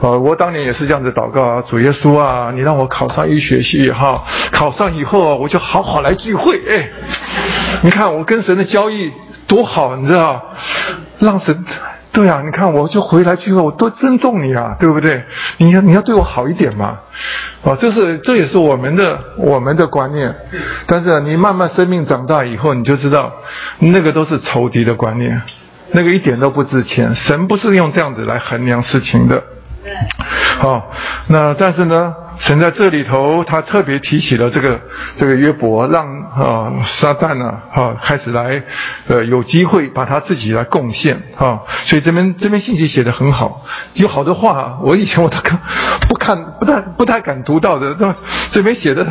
啊，我当年也是这样子祷告啊，主耶稣啊，你让我考上医学系哈，考上以后我就好好来聚会，哎，你看我跟神的交易多好，你知道，让神。对啊，你看，我就回来之后，我多尊重你啊，对不对？你要你要对我好一点嘛，啊，这是这也是我们的我们的观念。但是你慢慢生命长大以后，你就知道，那个都是仇敌的观念，那个一点都不值钱。神不是用这样子来衡量事情的。好，那但是呢，神在这里头，他特别提起了这个这个约伯，让啊撒旦呢啊开始来呃有机会把他自己来贡献啊，所以这边这边信息写的很好，有好多话，我以前我都看不看不太不太敢读到的，那这边写的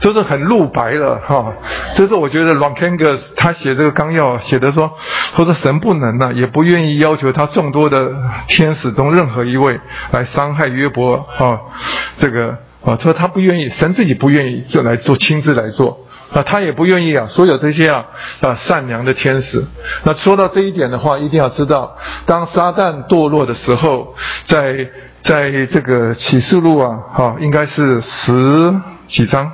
都是很露白了哈，这是我觉得 Ron k a n g e s 他写这个纲要写的说，或者神不能呢，也不愿意要求他众多的天使中任何一位来伤害约伯啊，这个。啊，说他不愿意，神自己不愿意就来做，亲自来做啊，他也不愿意啊。所有这些啊啊善良的天使，那说到这一点的话，一定要知道，当撒旦堕落的时候，在在这个启示录啊，哈，应该是十几章，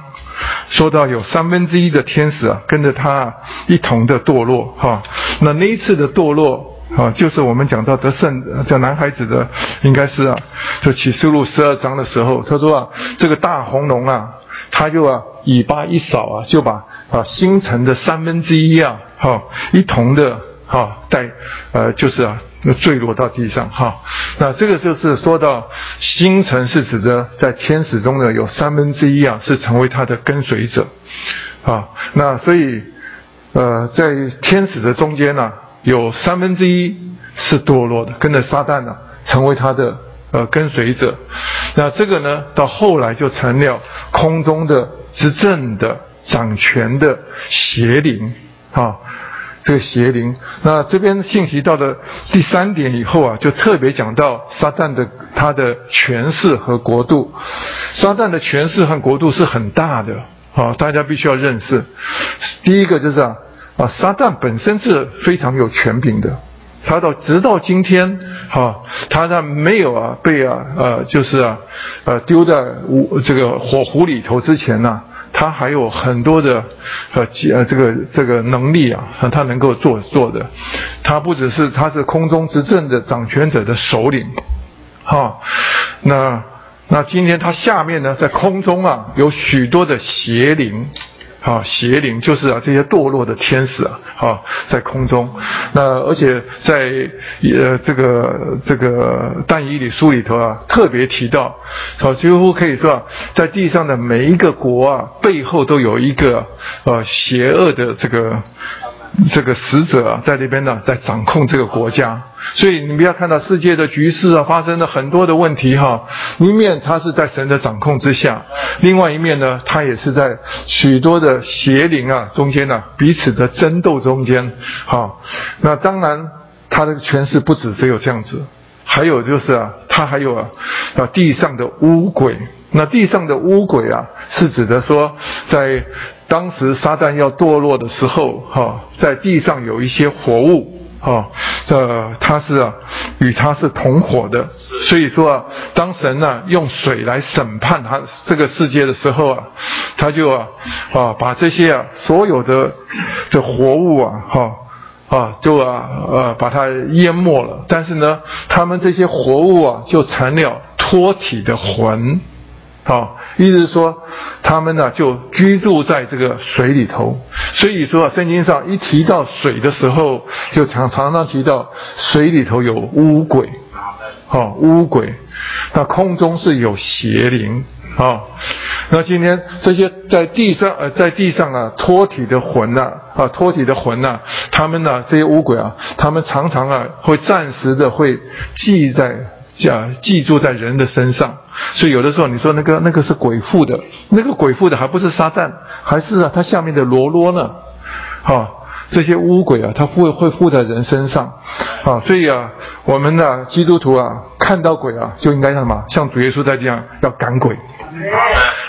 说到有三分之一的天使啊跟着他一同的堕落哈。那那一次的堕落。啊，就是我们讲到得胜这男孩子的，应该是啊，这启示录十二章的时候，他说啊，这个大红龙啊，他就啊尾巴一扫啊，就把啊星辰的三分之一啊，哈，一同的哈带呃，就是啊坠落到地上哈。那这个就是说到星辰是指的在天使中呢有三分之一啊是成为他的跟随者啊。那所以呃在天使的中间呢。有三分之一是堕落的，跟着撒旦呢，成为他的呃跟随者。那这个呢，到后来就成了空中的执政的掌权的邪灵啊，这个邪灵。那这边信息到了第三点以后啊，就特别讲到撒旦的他的权势和国度。撒旦的权势和国度是很大的啊，大家必须要认识。第一个就是啊。啊，撒旦本身是非常有权柄的，他到直到今天，哈，他在没有啊被啊呃就是啊呃丢在无这个火湖里头之前呢，他还有很多的呃呃这个这个能力啊，他能够做做的，他不只是他是空中执政的掌权者的首领，哈，那那今天他下面呢在空中啊有许多的邪灵。啊，邪灵就是啊，这些堕落的天使啊，啊，在空中。那而且在呃这个这个但以理书里头啊，特别提到，啊，几乎可以说啊，在地上的每一个国啊，背后都有一个呃邪恶的这个。这个使者，在那边呢，在掌控这个国家，所以你不要看到世界的局势啊，发生了很多的问题哈。一面他是在神的掌控之下，另外一面呢，他也是在许多的邪灵啊中间呢，彼此的争斗中间。哈，那当然他的权势不止只有这样子，还有就是啊，他还有啊，啊地上的污鬼。那地上的污鬼啊，是指的说在。当时撒旦要堕落的时候，哈，在地上有一些活物，哈，这他是啊，与他是同伙的。所以说啊，当神呢用水来审判他这个世界的时候啊，他就啊啊把这些啊所有的的活物啊，哈啊就啊呃把它淹没了。但是呢，他们这些活物啊，就成了脱体的魂。好，意思是说，他们呢就居住在这个水里头，所以说圣经上一提到水的时候，就常常常提到水里头有乌鬼，好乌鬼，那空中是有邪灵，啊，那今天这些在地上呃在地上啊脱体的魂呐啊脱体的魂呐，他们呢这些乌鬼啊，他们常常啊会暂时的会记在。叫寄住在人的身上，所以有的时候你说那个那个是鬼附的，那个鬼附的还不是撒旦，还是啊他下面的罗罗呢？啊，这些乌鬼啊，他会会附在人身上，啊，所以啊，我们的基督徒啊，看到鬼啊，就应该什么？像主耶稣在这样要赶鬼，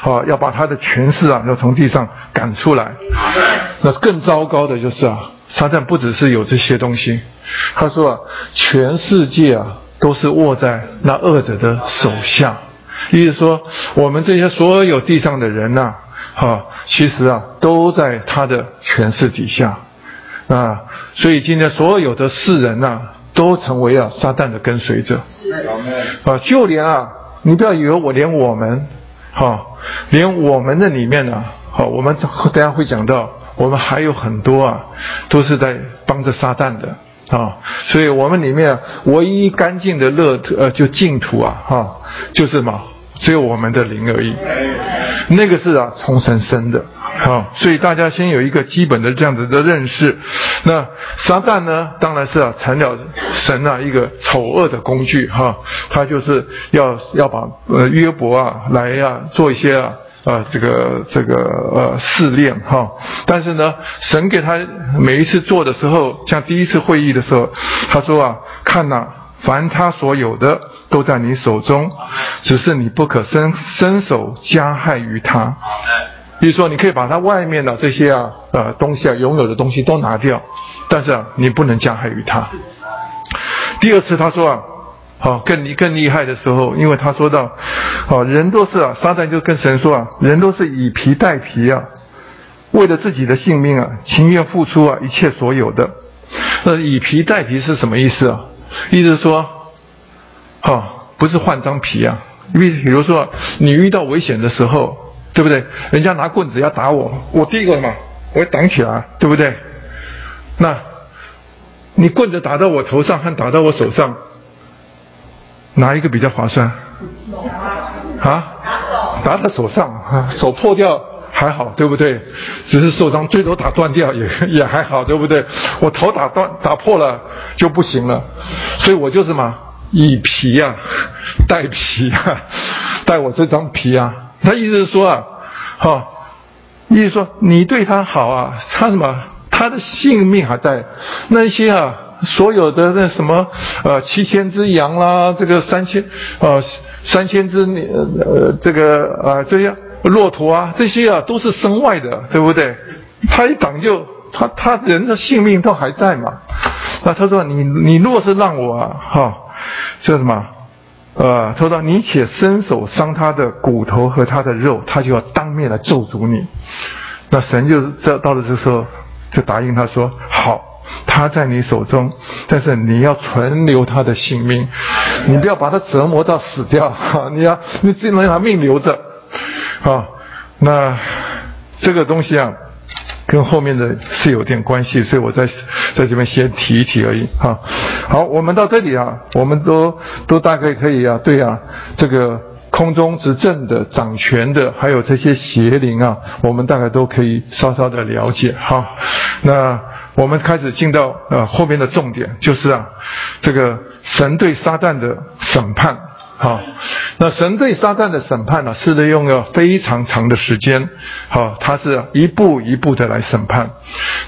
啊，要把他的权势啊，要从地上赶出来。那更糟糕的就是啊，撒旦不只是有这些东西，他说啊，全世界啊。都是握在那恶者的手下，意思说，我们这些所有地上的人呐，哈，其实啊，都在他的权势底下，啊，所以今天所有的世人呐，都成为啊撒旦的跟随者，啊，就连啊，你不要以为我连我们，哈，连我们的里面呢，好，我们等下会讲到，我们还有很多啊，都是在帮着撒旦的。啊，所以我们里面唯一干净的乐呃就净土啊，哈，就是嘛只有我们的灵而已。那个是啊，从神生的。好，所以大家先有一个基本的这样子的认识。那撒旦呢，当然是啊，成了神啊一个丑恶的工具哈。他就是要要把呃约伯啊来呀做一些啊呃这个这个呃试炼哈。但是呢，神给他每一次做的时候，像第一次会议的时候，他说啊，看呐，凡他所有的都在你手中，只是你不可伸伸手加害于他。比如说，你可以把他外面的这些啊，呃，东西啊，拥有的东西都拿掉，但是啊，你不能加害于他。第二次他说啊，好，更厉更厉害的时候，因为他说到，好，人都是啊，撒旦就跟神说啊，人都是以皮代皮啊，为了自己的性命啊，情愿付出啊一切所有的。那以皮代皮是什么意思啊？意思是说，好，不是换张皮啊，因为比如说你遇到危险的时候。对不对？人家拿棍子要打我，我第一个嘛，我挡起来，对不对？那，你棍子打到我头上和打到我手上，哪一个比较划算？啊？打在手上啊，手破掉还好，对不对？只是受伤，最多打断掉也 也还好，对不对？我头打断打破了就不行了，所以我就什么以皮呀 带皮呀，带我这张皮啊。他意思是说啊，哈，意思说你对他好啊，他什么，他的性命还在，那些啊，所有的那什么呃七千只羊啦，这个三千呃三千只呃这个呃这些骆驼啊，这些啊都是身外的，对不对？他一挡就他他人的性命都还在嘛。那他说你你若是让我啊哈，这什么？呃，他说：“你且伸手伤他的骨头和他的肉，他就要当面来咒诅你。”那神就这到了这时候，就答应他说：“好，他在你手中，但是你要存留他的性命，你不要把他折磨到死掉，哈，你要你只能把命留着。”啊，那这个东西啊。跟后面的是有点关系，所以我在在这边先提一提而已哈。好，我们到这里啊，我们都都大概可以啊，对啊，这个空中执政的、掌权的，还有这些邪灵啊，我们大概都可以稍稍的了解哈。那我们开始进到呃后面的重点，就是啊，这个神对撒旦的审判。好，那神对撒旦的审判呢，是利用了非常长的时间。好，他是一步一步的来审判。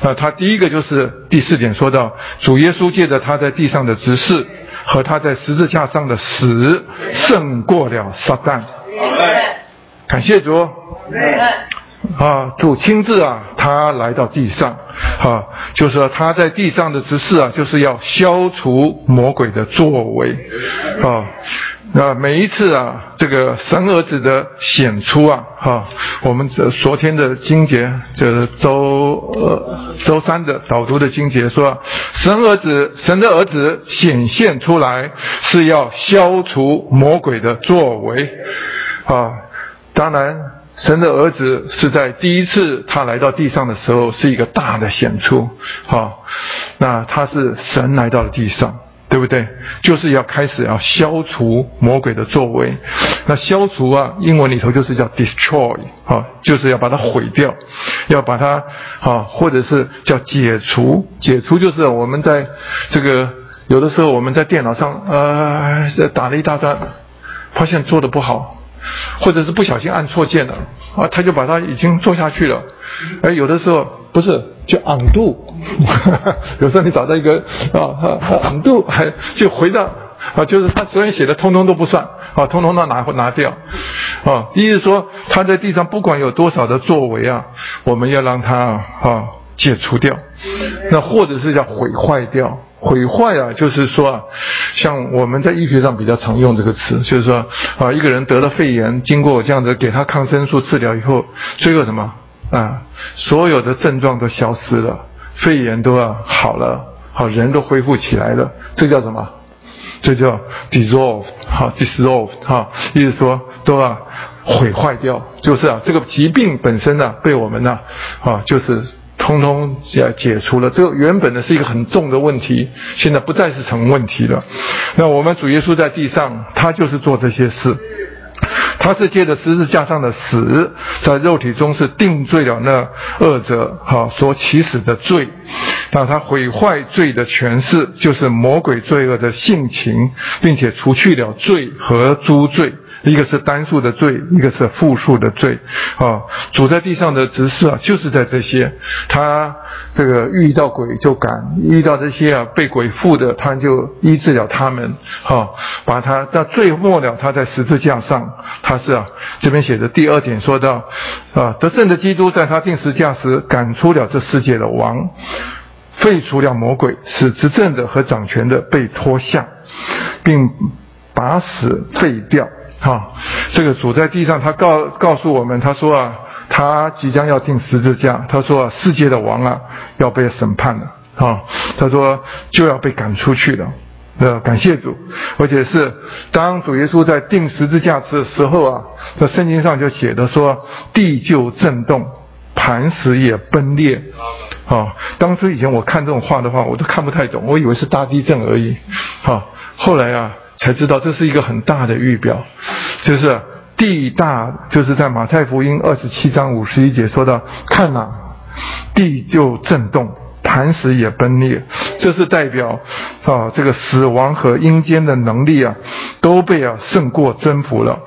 那他第一个就是第四点说到，主耶稣借着他在地上的执事和他在十字架上的死，胜过了撒旦。感谢主。啊，主亲自啊，他来到地上，啊，就是他在地上的执事啊，就是要消除魔鬼的作为，啊。那每一次啊，这个神儿子的显出啊，哈，我们这昨天的经节，就是周呃周三的导读的经节说，神儿子神的儿子显现出来是要消除魔鬼的作为，啊，当然神的儿子是在第一次他来到地上的时候是一个大的显出，好，那他是神来到了地上。对不对？就是要开始要消除魔鬼的作为。那消除啊，英文里头就是叫 destroy 啊，就是要把它毁掉，要把它啊，或者是叫解除。解除就是我们在这个有的时候我们在电脑上呃打了一大段，发现做的不好。或者是不小心按错键了啊，他就把它已经做下去了。而有的时候不是就 undo，有时候你找到一个啊 undo 还就回到啊，就是他所有写的通通都不算啊，通通都拿拿掉啊。意思说他在地上不管有多少的作为啊，我们要让他啊解除掉，那或者是叫毁坏掉。毁坏啊，就是说啊，像我们在医学上比较常用这个词，就是说啊，一个人得了肺炎，经过这样子给他抗生素治疗以后，最后什么啊，所有的症状都消失了，肺炎都要好了，好人都恢复起来了，这叫什么？这叫 dissolve，好 dissolve，哈，意思说都要毁坏掉，就是啊，这个疾病本身呢，被我们呢，啊，就是。通通解解除了，这个原本呢是一个很重的问题，现在不再是成问题了。那我们主耶稣在地上，他就是做这些事，他是借着十字架上的死，在肉体中是定罪了那恶者哈所起死的罪，让他毁坏罪的权势，就是魔鬼罪恶的性情，并且除去了罪和诸罪。一个是单数的罪，一个是复数的罪，啊，主在地上的执事啊，就是在这些，他这个遇到鬼就赶，遇到这些啊被鬼附的，他就医治了他们，哈，把他到最末了，他在十字架上，他是啊，这边写的第二点说到，啊，得胜的基督在他定十字架时赶出了这世界的王，废除了魔鬼，使执政的和掌权的被脱下，并把死废掉。好，这个主在地上，他告告诉我们，他说啊，他即将要定十字架，他说啊，世界的王啊要被审判了，啊，他说就要被赶出去了，呃，感谢主，而且是当主耶稣在定十字架的时候啊，在圣经上就写的说，地就震动，磐石也崩裂，啊，当初以前我看这种话的话，我都看不太懂，我以为是大地震而已，好，后来啊。才知道这是一个很大的预表，就是地大，就是在马太福音二十七章五十一节说到，看呐，地就震动，磐石也崩裂，这是代表啊，这个死亡和阴间的能力啊，都被啊胜过征服了，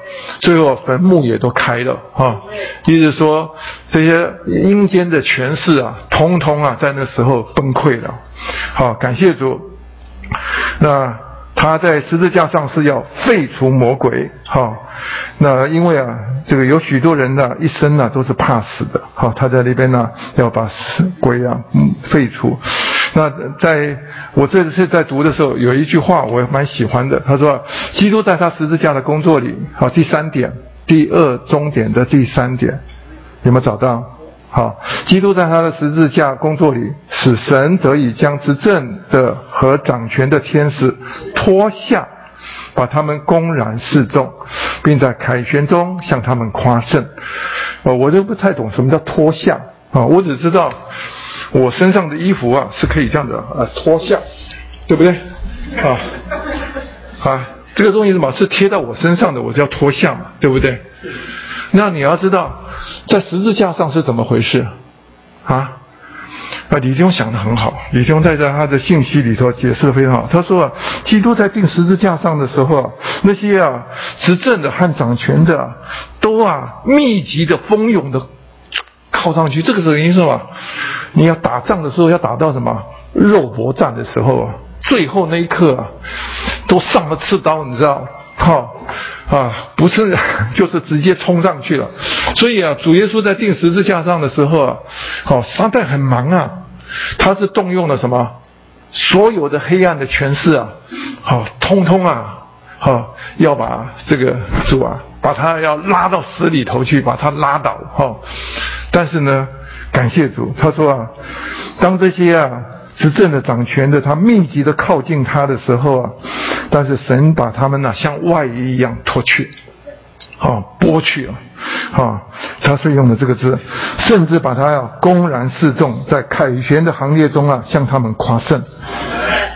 最后坟墓也都开了啊，意思说这些阴间的权势啊，通通啊在那时候崩溃了，好，感谢主，那。他在十字架上是要废除魔鬼，哈，那因为啊，这个有许多人呢一生呢都是怕死的，哈，他在那边呢要把鬼啊嗯废除。那在我这次在读的时候，有一句话我蛮喜欢的，他说：基督在他十字架的工作里，好，第三点，第二终点的第三点，有没有找到？好，基督在他的十字架工作里，使神得以将执政的和掌权的天使脱下，把他们公然示众，并在凯旋中向他们夸胜。啊，我都不太懂什么叫脱下啊，我只知道我身上的衣服啊是可以这样的啊脱下，对不对？啊啊，这个东西什么是贴在我身上的，我叫脱下嘛，对不对？那你要知道。在十字架上是怎么回事？啊，啊，李兄想的很好。李兄在在他的信息里头解释的非常好。他说啊，基督在钉十字架上的时候啊，那些啊执政的和掌权的都啊密集的蜂拥的靠上去。这个是原因什么？你要打仗的时候要打到什么肉搏战的时候啊，最后那一刻啊，都上了刺刀，你知道。好啊，不是，就是直接冲上去了。所以啊，主耶稣在钉十字架上的时候啊，好，撒旦很忙啊，他是动用了什么？所有的黑暗的权势啊，好，通通啊，好，要把这个主啊，把他要拉到死里头去，把他拉倒。哈，但是呢，感谢主，他说啊，当这些啊。执政的、掌权的，他密集的靠近他的时候啊，但是神把他们呢像外衣一样脱去，啊，剥去了，啊，他是用的这个字，甚至把他要公然示众，在凯旋的行列中啊，向他们夸胜。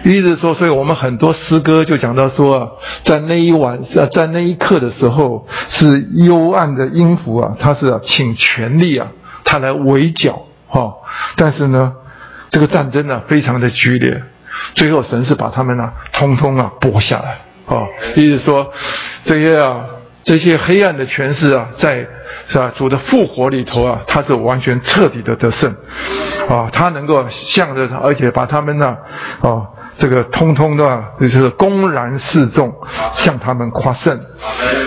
意思说，所以我们很多诗歌就讲到说，在那一晚，在那一刻的时候，是幽暗的音符啊，他是请权力啊，他来围剿，哈，但是呢。这个战争呢，非常的剧烈，最后神是把他们呢，通通啊剥下来。啊，意思说，这些啊，这些黑暗的权势啊，在是吧主的复活里头啊，他是完全彻底的得胜。啊，他能够向着他，而且把他们呢，啊，这个通通的，就是公然示众，向他们夸胜，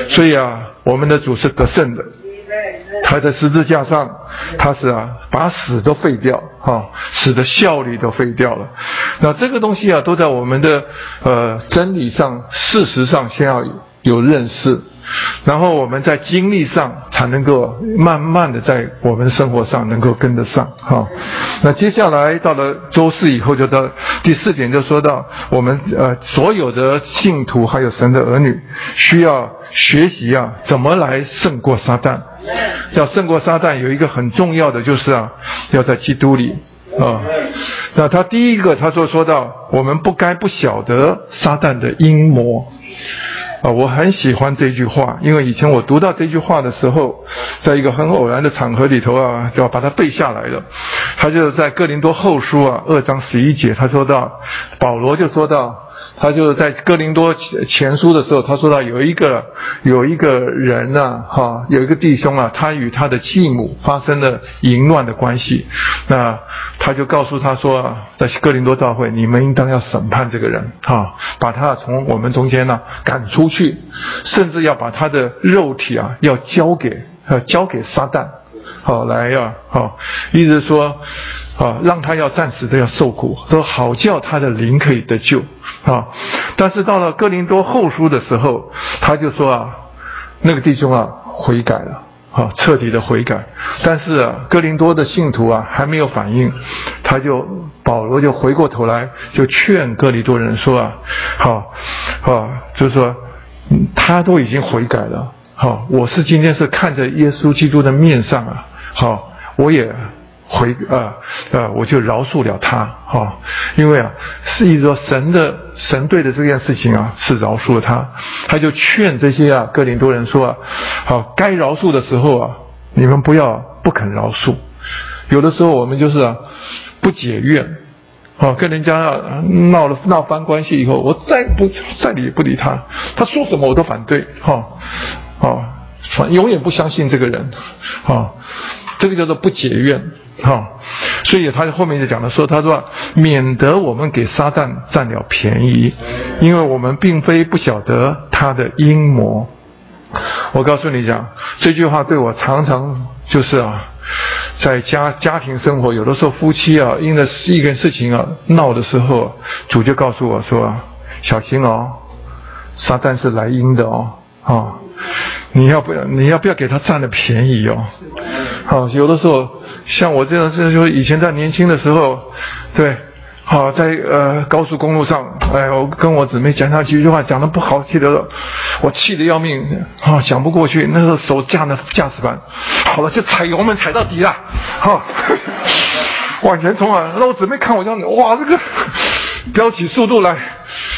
所以啊，我们的主是得胜的。他在十字架上，他是啊，把死都废掉，哈，死的效率都废掉了。那这个东西啊，都在我们的呃真理上、事实上先要有认识。然后我们在经历上才能够慢慢的在我们生活上能够跟得上，哈。那接下来到了周四以后，就到第四点，就说到我们呃所有的信徒还有神的儿女需要学习啊，怎么来胜过撒旦。要胜过撒旦，有一个很重要的就是啊，要在基督里啊。那他第一个他说说到，我们不该不晓得撒旦的阴谋。啊，我很喜欢这句话，因为以前我读到这句话的时候，在一个很偶然的场合里头啊，就要把它背下来了。他就在哥林多后书啊二章十一节，他说到，保罗就说到。他就是在哥林多前书的时候，他说到有一个有一个人呢，哈，有一个弟兄啊，他与他的继母发生了淫乱的关系，那他就告诉他说，在哥林多教会，你们应当要审判这个人，哈，把他从我们中间呢赶出去，甚至要把他的肉体啊要交给呃交给撒旦，好来呀，好，意思说。啊，让他要暂时的要受苦，说好叫他的灵可以得救啊。但是到了哥林多后书的时候，他就说啊，那个弟兄啊悔改了，啊彻底的悔改。但是啊，哥林多的信徒啊还没有反应，他就保罗就回过头来就劝哥林多人说啊，好，啊就是说他都已经悔改了，好，我是今天是看着耶稣基督的面上啊，好，我也。回啊啊！我就饶恕了他哈，因为啊，是一说神的神对的这件事情啊，是饶恕了他。他就劝这些啊，哥林多人说啊，好，该饶恕的时候啊，你们不要不肯饶恕。有的时候我们就是啊，不解怨，啊，跟人家闹了闹翻关系以后，我再不再理不理他，他说什么我都反对，哈，啊，永远不相信这个人，啊，这个叫做不解怨。好，所以他后面就讲了说，他说免得我们给撒旦占了便宜，因为我们并非不晓得他的阴谋。我告诉你讲这句话对我常常就是啊，在家家庭生活有的时候夫妻啊因为一个事情啊闹的时候，主就告诉我说小心哦，撒旦是来阴的哦，啊，你要不要你要不要给他占了便宜哦？好，有的时候。像我这样是说，以前在年轻的时候，对，好在呃高速公路上，哎，我跟我姊妹讲上几句话，讲的不好，气得我气得要命，啊，讲不过去，那时候手架那驾驶盘，好了就踩油门踩到底了，好，往前冲啊！那我姊妹看我这样子，哇，这个飙起速度来，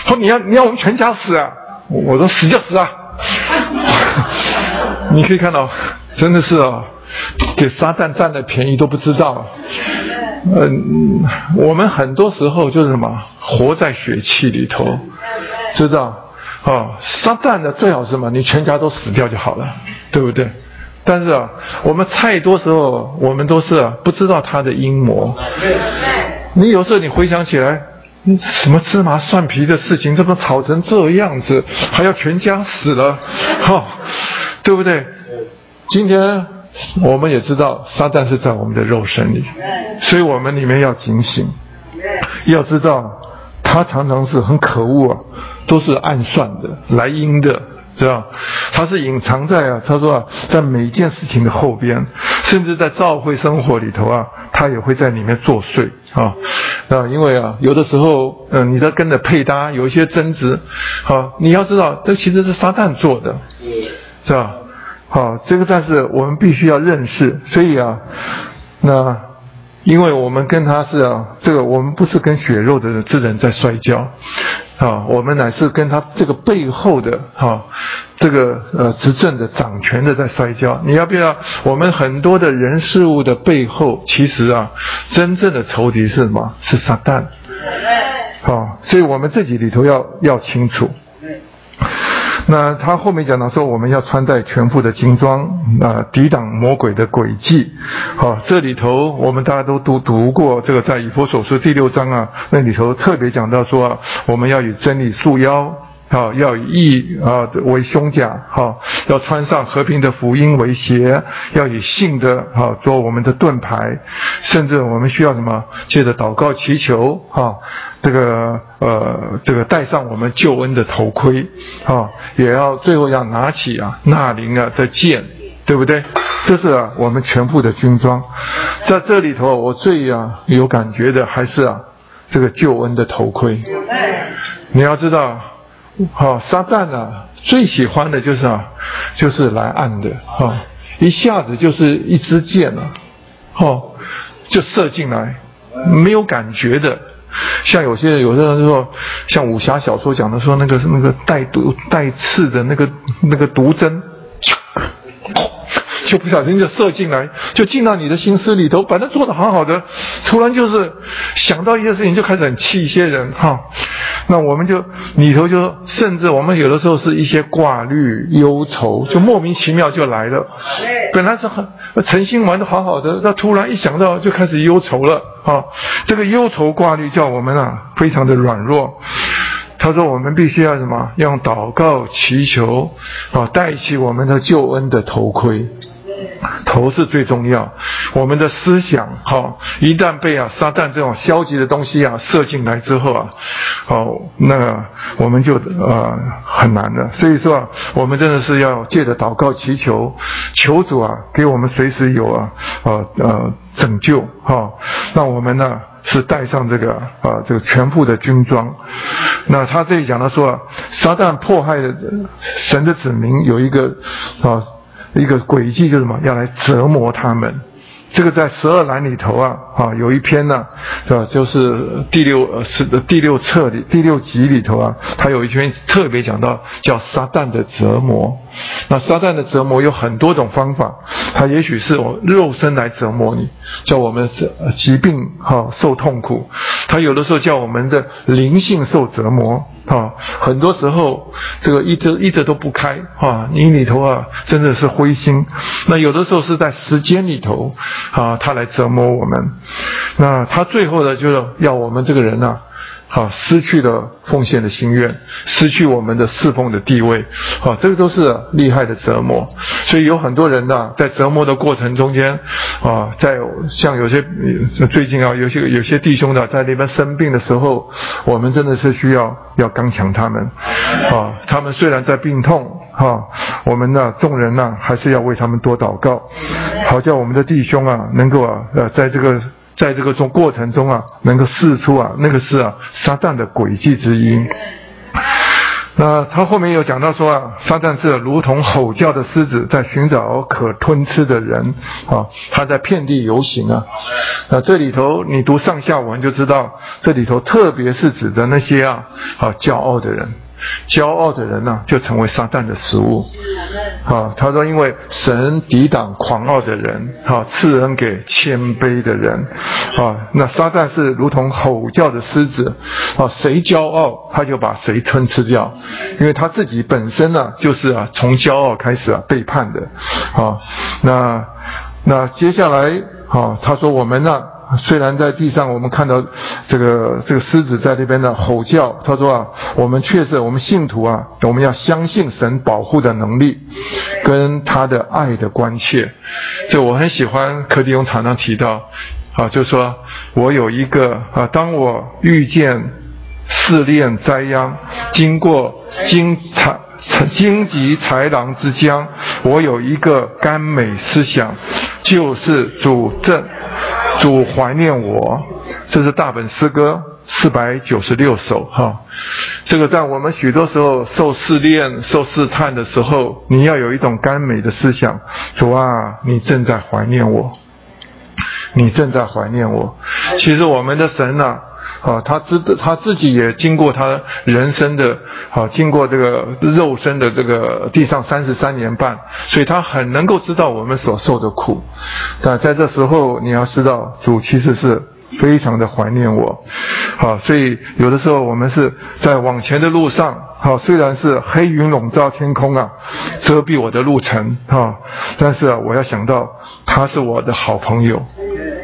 说你要你要我们全家死啊！我说死就死啊！你可以看到，真的是啊。给撒旦占的便宜都不知道，嗯，我们很多时候就是什么，活在血气里头，知道啊？撒旦的最好是什么？你全家都死掉就好了，对不对？但是啊，我们太多时候，我们都是不知道他的阴谋。你有时候你回想起来，什么芝麻蒜皮的事情，怎么吵成这样子，还要全家死了，哈，对不对？今天。我们也知道撒旦是在我们的肉身里，所以我们里面要警醒，要知道他常常是很可恶啊，都是暗算的，来阴的，知道？他是隐藏在啊，他说啊，在每一件事情的后边，甚至在教会生活里头啊，他也会在里面作祟啊啊，因为啊，有的时候嗯，你在跟着配搭有一些争执，好，你要知道这其实是撒旦做的，是吧？好，这个但是我们必须要认识，所以啊，那因为我们跟他是啊，这个我们不是跟血肉的这人在摔跤，啊，我们乃是跟他这个背后的哈，这个呃执政的掌权的在摔跤。你要不要？我们很多的人事物的背后，其实啊，真正的仇敌是什么？是撒旦。好，所以我们自己里头要要清楚。那他后面讲到说，我们要穿戴全副的金装，啊，抵挡魔鬼的诡计。好，这里头我们大家都读读过这个在以弗所书第六章啊，那里头特别讲到说，我们要以真理束腰。好，要以义啊为胸甲，好，要穿上和平的福音为鞋，要以信的哈做我们的盾牌，甚至我们需要什么？借着祷告祈求，哈，这个呃，这个戴上我们救恩的头盔，啊，也要最后要拿起啊纳林啊的剑，对不对？这是啊我们全部的军装，在这里头，我最啊有感觉的还是啊这个救恩的头盔，你要知道。好，撒旦啊，最喜欢的就是啊，就是来按的，哈，一下子就是一支箭啊，好，就射进来，没有感觉的，像有些人，有些人说，像武侠小说讲的说，那个那个带毒带刺的那个那个毒针。就不小心就射进来，就进到你的心思里头。本来做的好好的，突然就是想到一些事情，就开始很气一些人哈。那我们就里头就甚至我们有的时候是一些挂虑、忧愁，就莫名其妙就来了。本来是很诚心玩的好好的，那突然一想到就开始忧愁了啊。这个忧愁挂虑叫我们啊非常的软弱。他说：“我们必须要什么？用祷告祈求啊，戴起我们的救恩的头盔。头是最重要。我们的思想，哈，一旦被啊撒旦这种消极的东西啊射进来之后啊，哦，那我们就呃很难的。所以说，啊，我们真的是要借着祷告祈求，求主啊给我们随时有啊呃呃拯救哈。那我们呢？”是带上这个啊，这个全部的军装。那他这里讲到说啊，撒旦迫害的神的子民有一个啊一个轨迹，就是什么？要来折磨他们。这个在十二栏里头啊，啊有一篇呢，是吧？就是第六是第六册里第六集里头啊，他有一篇特别讲到叫撒旦的折磨。那撒旦的折磨有很多种方法，他也许是我肉身来折磨你，叫我们疾病哈受痛苦；他有的时候叫我们的灵性受折磨啊。很多时候这个一直一直都不开啊，你里头啊真的是灰心。那有的时候是在时间里头。啊，他来折磨我们，那他最后呢，就是要我们这个人呢，好失去了奉献的心愿，失去我们的侍奉的地位，好，这个都是厉害的折磨。所以有很多人呢，在折磨的过程中间，啊，在像有些最近啊，有些有些弟兄呢，在那边生病的时候，我们真的是需要要刚强他们，啊，他们虽然在病痛。哈，我们呢，众人呢，还是要为他们多祷告，好叫我们的弟兄啊，能够啊，呃，在这个在这个中过程中啊，能够试出啊，那个是啊，撒旦的诡计之一。那他后面有讲到说啊，撒旦是如同吼叫的狮子，在寻找可吞吃的人啊，他在遍地游行啊。那这里头你读上下文就知道，这里头特别是指的那些啊，啊骄傲的人。骄傲的人呢，就成为撒旦的食物。啊，他说，因为神抵挡狂傲的人，啊，赐恩给谦卑的人。啊，那撒旦是如同吼叫的狮子，啊，谁骄傲，他就把谁吞吃掉，因为他自己本身呢，就是啊，从骄傲开始啊，背叛的。啊，那那接下来，啊，他说我们呢。虽然在地上，我们看到这个这个狮子在那边的吼叫，他说啊，我们确实，我们信徒啊，我们要相信神保护的能力，跟他的爱的关切。就我很喜欢柯迪勇常常提到，啊，就说我有一个啊，当我遇见试炼灾殃，经过经财 荆棘豺狼之江，我有一个甘美思想，就是主正。主怀念我，这是大本诗歌四百九十六首哈。这个在我们许多时候受试炼、受试探的时候，你要有一种甘美的思想。主啊，你正在怀念我，你正在怀念我。其实我们的神呢？啊，他知道他自己也经过他人生的，啊，经过这个肉身的这个地上三十三年半，所以他很能够知道我们所受的苦。但在这时候，你要知道主其实是非常的怀念我，好，所以有的时候我们是在往前的路上，好，虽然是黑云笼罩天空啊，遮蔽我的路程啊，但是啊，我要想到他是我的好朋友，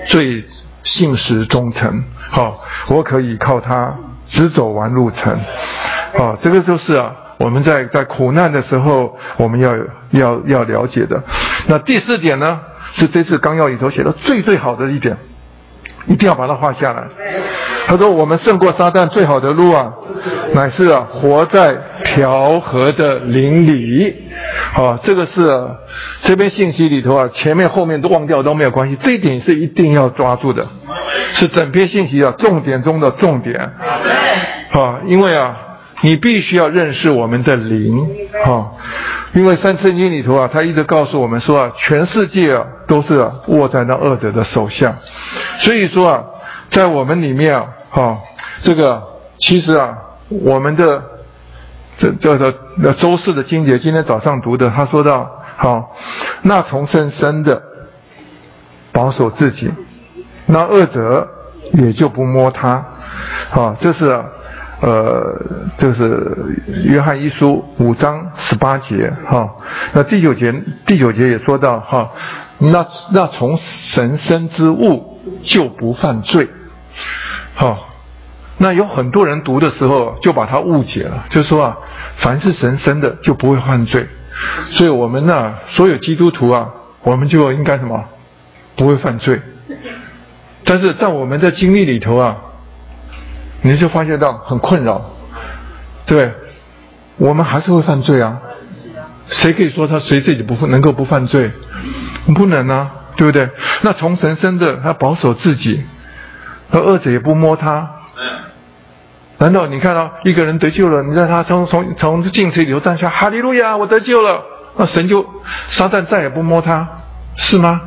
最。信实忠诚，好，我可以靠他直走完路程，好，这个就是啊，我们在在苦难的时候，我们要要要了解的。那第四点呢，是这次纲要里头写的最最好的一点，一定要把它画下来。他说：“我们胜过撒旦最好的路啊，乃是啊，活在调和的灵里。好，这个是这边信息里头啊，前面后面都忘掉都没有关系，这一点是一定要抓住的，是整篇信息啊重点中的重点。好，因为啊，你必须要认识我们的灵。好，因为三圣经里头啊，他一直告诉我们说啊，全世界啊都是握在那恶者的手下，所以说啊，在我们里面啊。”啊，这个其实啊，我们的这这个那周四的经节，今天早上读的，他说到，好，那从生生的保守自己，那恶者也就不摸他，好，这是呃，这是约翰一书五章十八节，哈，那第九节第九节也说到，哈，那那从神生之物就不犯罪，好。那有很多人读的时候就把它误解了，就说啊，凡是神生的就不会犯罪，所以我们呢，所有基督徒啊，我们就应该什么，不会犯罪。但是在我们的经历里头啊，你就发现到很困扰，对，我们还是会犯罪啊。谁可以说他谁自己不能够不犯罪？不能啊，对不对？那从神生的，他保守自己，而恶者也不摸他。难道你看到一个人得救了，你让他从从从进水里头站下，哈利路亚，我得救了，那神就撒旦再也不摸他，是吗？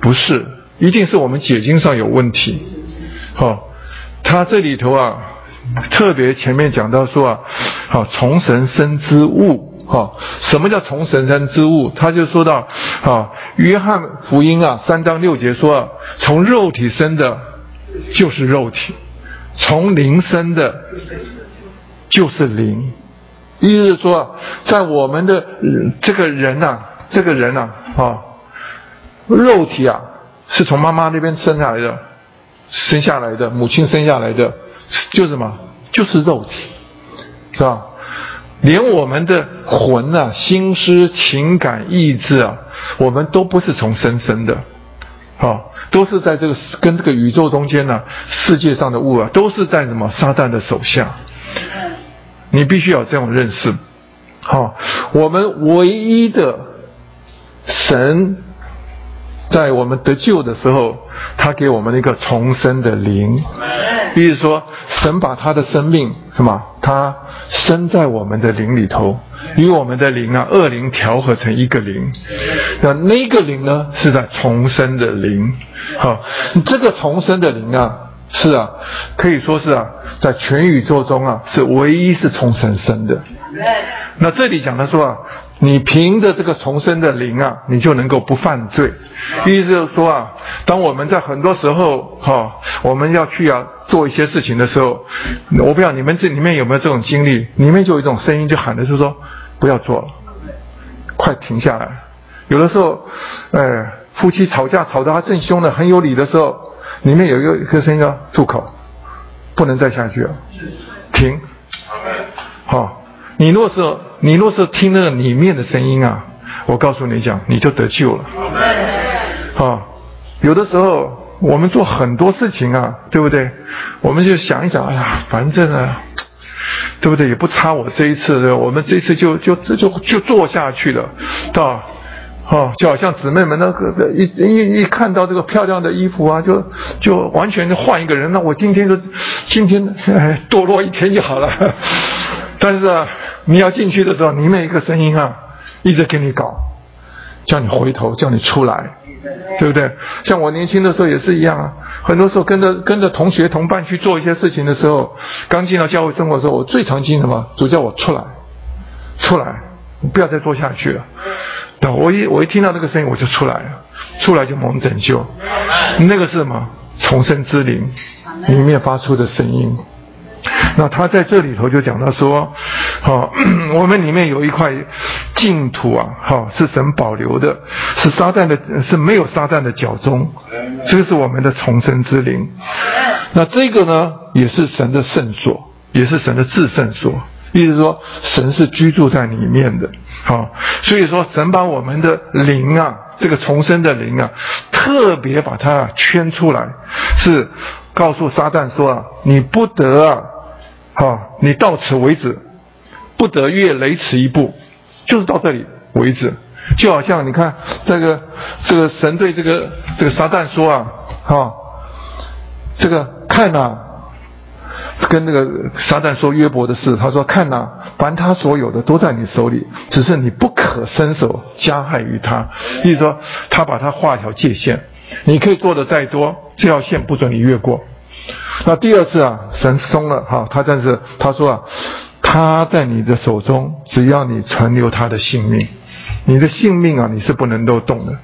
不是，一定是我们解经上有问题。好，他这里头啊，特别前面讲到说啊，好从神生之物，哈，什么叫从神生之物？他就说到，啊，约翰福音啊三章六节说，啊，从肉体生的，就是肉体。从灵生的，就是灵。意思是说，在我们的这个人呐，这个人呐，啊，肉体啊，是从妈妈那边生下来的，生下来的，母亲生下来的，就是什么？就是肉体，是吧？连我们的魂啊、心思、情感、意志啊，我们都不是从生生的。好，都是在这个跟这个宇宙中间呢，世界上的物啊，都是在什么撒旦的手下。你必须要这样认识。好，我们唯一的神，在我们得救的时候，他给我们一个重生的灵。比如说，神把他的生命什么，他生在我们的灵里头，与我们的灵啊，恶灵调和成一个灵。那那个灵呢，是在重生的灵。好，这个重生的灵啊，是啊，可以说是啊，在全宇宙中啊，是唯一是从神生的。那这里讲的说啊。你凭着这个重生的灵啊，你就能够不犯罪。意思就是说啊，当我们在很多时候哈，我们要去啊做一些事情的时候，我不知道你们这里面有没有这种经历？里面就有一种声音就喊的是说，不要做了，快停下来。有的时候，哎，夫妻吵架吵得还正凶的，很有理的时候，里面有一个一个声音说，住口，不能再下去了，停，好。你若是你若是听那个里面的声音啊，我告诉你讲，你就得救了。啊，有的时候我们做很多事情啊，对不对？我们就想一想，哎呀，反正啊，对不对？也不差我这一次，我们这次就就这就就做下去了，到。哦，就好像姊妹们那个一一一看到这个漂亮的衣服啊，就就完全就换一个人。那我今天就今天堕落一天就好了。但是啊，你要进去的时候，里面一个声音啊，一直给你搞，叫你回头，叫你出来，对不对？像我年轻的时候也是一样啊，很多时候跟着跟着同学同伴去做一些事情的时候，刚进到教会生活的时候，我最常听什么？主叫我出来，出来，你不要再做下去了。那我一我一听到那个声音，我就出来了，出来就蒙拯救。那个是什么？重生之灵里面发出的声音。那他在这里头就讲到说，好，我们里面有一块净土啊，好，是神保留的，是撒旦的，是没有撒旦的脚踪，这个是我们的重生之灵。那这个呢，也是神的圣所，也是神的至圣所。意思说，神是居住在里面的，好，所以说神把我们的灵啊，这个重生的灵啊，特别把它圈出来，是告诉撒旦说啊，你不得啊，好，你到此为止，不得越雷池一步，就是到这里为止，就好像你看这个这个神对这个这个撒旦说啊，哈，这个看呐。跟那个撒旦说约伯的事，他说：“看呐，凡他所有的都在你手里，只是你不可伸手加害于他。”意思说，他把他画一条界限，你可以做的再多，这条线不准你越过。那第二次啊，神松了哈，他但是他说啊，他在你的手中，只要你存留他的性命，你的性命啊，你是不能够动的。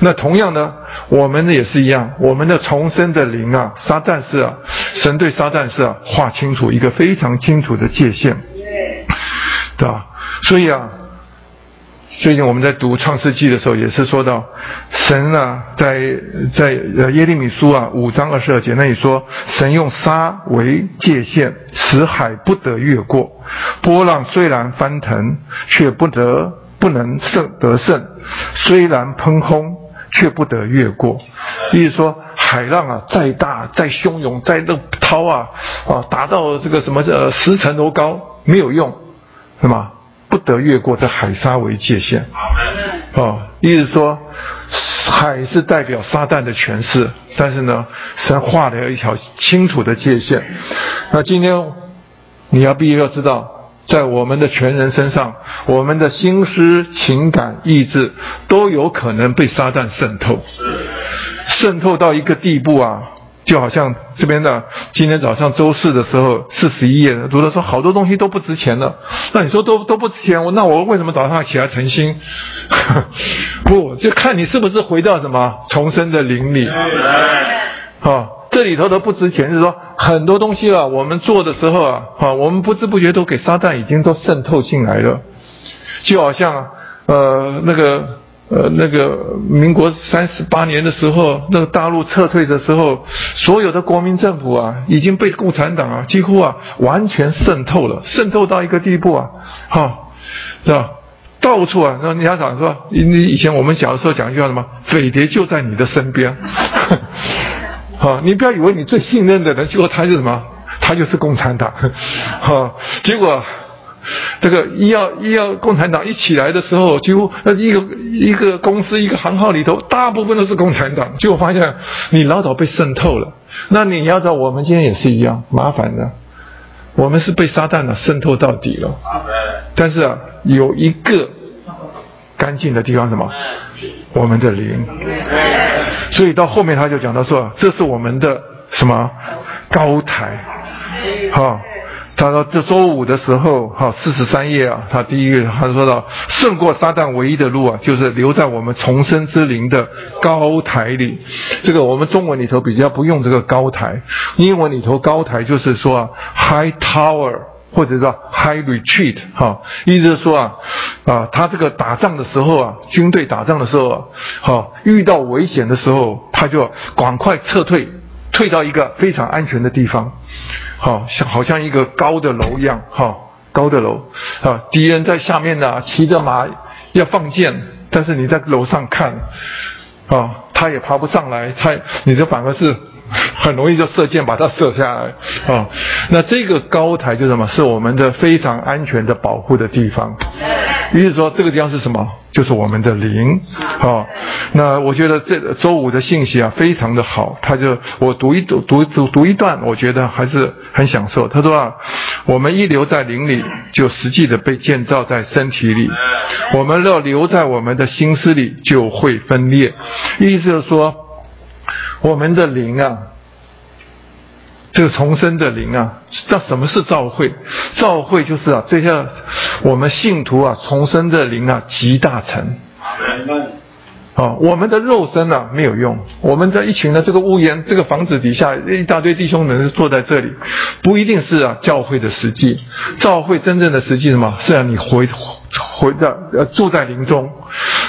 那同样呢，我们呢也是一样，我们的重生的灵啊，撒旦是啊，神对撒旦是啊，划清楚一个非常清楚的界限，对吧？所以啊。最近我们在读创世纪的时候，也是说到神啊，在在呃耶利米书啊五章二十二节那里说，神用沙为界限，使海不得越过；波浪虽然翻腾，却不得不能胜得胜；虽然喷轰，却不得越过。意思说，海浪啊再大、再汹涌、再那涛啊啊，达到这个什么呃十层楼高，没有用，是吗？不得越过这海沙为界限，哦，意思说，海是代表撒旦的权势，但是呢，神画了一条清楚的界限。那今天你要必须要知道，在我们的全人身上，我们的心思、情感、意志都有可能被撒旦渗透，渗透到一个地步啊。就好像这边的今天早上周四的时候四十一页读的说好多东西都不值钱了，那你说都都不值钱，我那我为什么早上起来诚心？不，就看你是不是回到什么重生的灵里。啊，这里头的不值钱，就是说很多东西啊，我们做的时候啊，啊，我们不知不觉都给撒旦已经都渗透进来了，就好像呃那个。呃，那个民国三十八年的时候，那个大陆撤退的时候，所有的国民政府啊，已经被共产党啊几乎啊完全渗透了，渗透到一个地步啊，哈，是吧？到处啊，那你要想说，你以前我们小的时候讲一句话什么？匪谍就在你的身边，哈，你不要以为你最信任的人，结果他是什么？他就是共产党，哈，结果。这个医药医药共产党一起来的时候，几乎那一个一个公司一个行号里头，大部分都是共产党。结果发现你老早被渗透了。那你要知道，我们今天也是一样麻烦的。我们是被撒旦呢渗透到底了。但是啊，有一个干净的地方，什么？我们的灵。所以到后面他就讲到说，这是我们的什么高台？哈。他说：“这周五的时候，哈，四十三页啊，他第一个他说到，胜过撒旦唯一的路啊，就是留在我们重生之灵的高台里。这个我们中文里头比较不用这个高台，英文里头高台就是说啊，high tower 或者说 high retreat 哈，意思是说啊，啊，他这个打仗的时候啊，军队打仗的时候啊，哈，遇到危险的时候，他就赶快撤退。”退到一个非常安全的地方，好像好像一个高的楼一样，哈，高的楼，啊，敌人在下面呢，骑着马要放箭，但是你在楼上看，啊，他也爬不上来，他，你这反而是。很容易就射箭把它射下来啊！那这个高台就是什么？是我们的非常安全的保护的地方。于是说，这个地方是什么？就是我们的灵啊。那我觉得这周五的信息啊，非常的好。他就我读一读读读读一段，我觉得还是很享受。他说啊，我们一留在灵里，就实际的被建造在身体里；我们若留在我们的心思里，就会分裂。意思就是说。我们的灵啊，这个重生的灵啊，那什么是召会？召会就是啊，这些我们信徒啊，重生的灵啊，集大成。哦，我们的肉身呢没有用，我们在一群的这个屋檐、这个房子底下，一大堆弟兄们是坐在这里，不一定是啊教会的实际。教会真正的实际什么？是让你回回到呃住在灵中，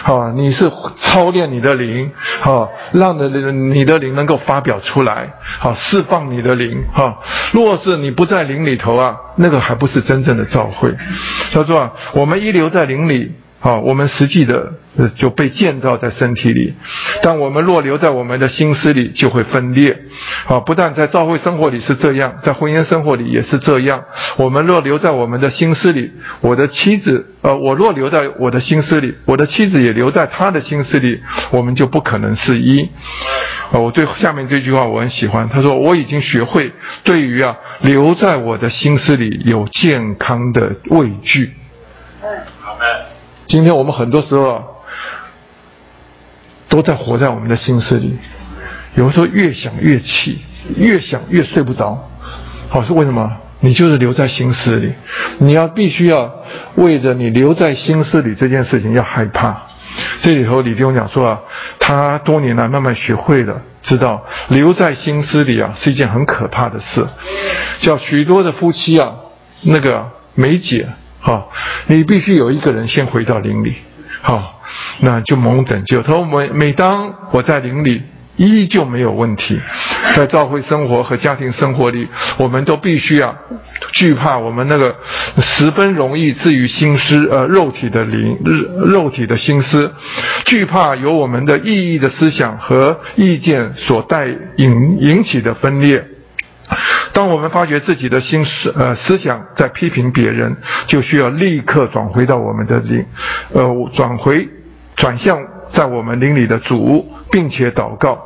啊，你是操练你的灵，啊，让的你的灵能够发表出来，好释放你的灵，哈。若是你不在灵里头啊，那个还不是真正的教会。叫做，我们一留在灵里。啊，我们实际的就被建造在身体里，但我们若留在我们的心思里，就会分裂。啊，不但在教会生活里是这样，在婚姻生活里也是这样。我们若留在我们的心思里，我的妻子，呃，我若留在我的心思里，我的妻子也留在他的心思里，我们就不可能是一。啊，我对下面这句话我很喜欢。他说：“我已经学会对于啊留在我的心思里有健康的畏惧。”今天我们很多时候啊，都在活在我们的心思里，有时候越想越气，越想越睡不着。好，是为什么？你就是留在心思里，你要必须要为着你留在心思里这件事情要害怕。这里头李弟兄讲说啊，他多年来慢慢学会了，知道留在心思里啊是一件很可怕的事。叫许多的夫妻啊，那个没解，好，你必须有一个人先回到灵里，好，那就蒙拯救。他说每每当我在灵里。依旧没有问题，在教会生活和家庭生活里，我们都必须啊惧怕我们那个十分容易至于心思呃肉体的灵肉体的心思，惧怕由我们的意义的思想和意见所带引引起的分裂。当我们发觉自己的心思呃思想在批评别人，就需要立刻转回到我们的灵呃转回转向在我们灵里的主。并且祷告，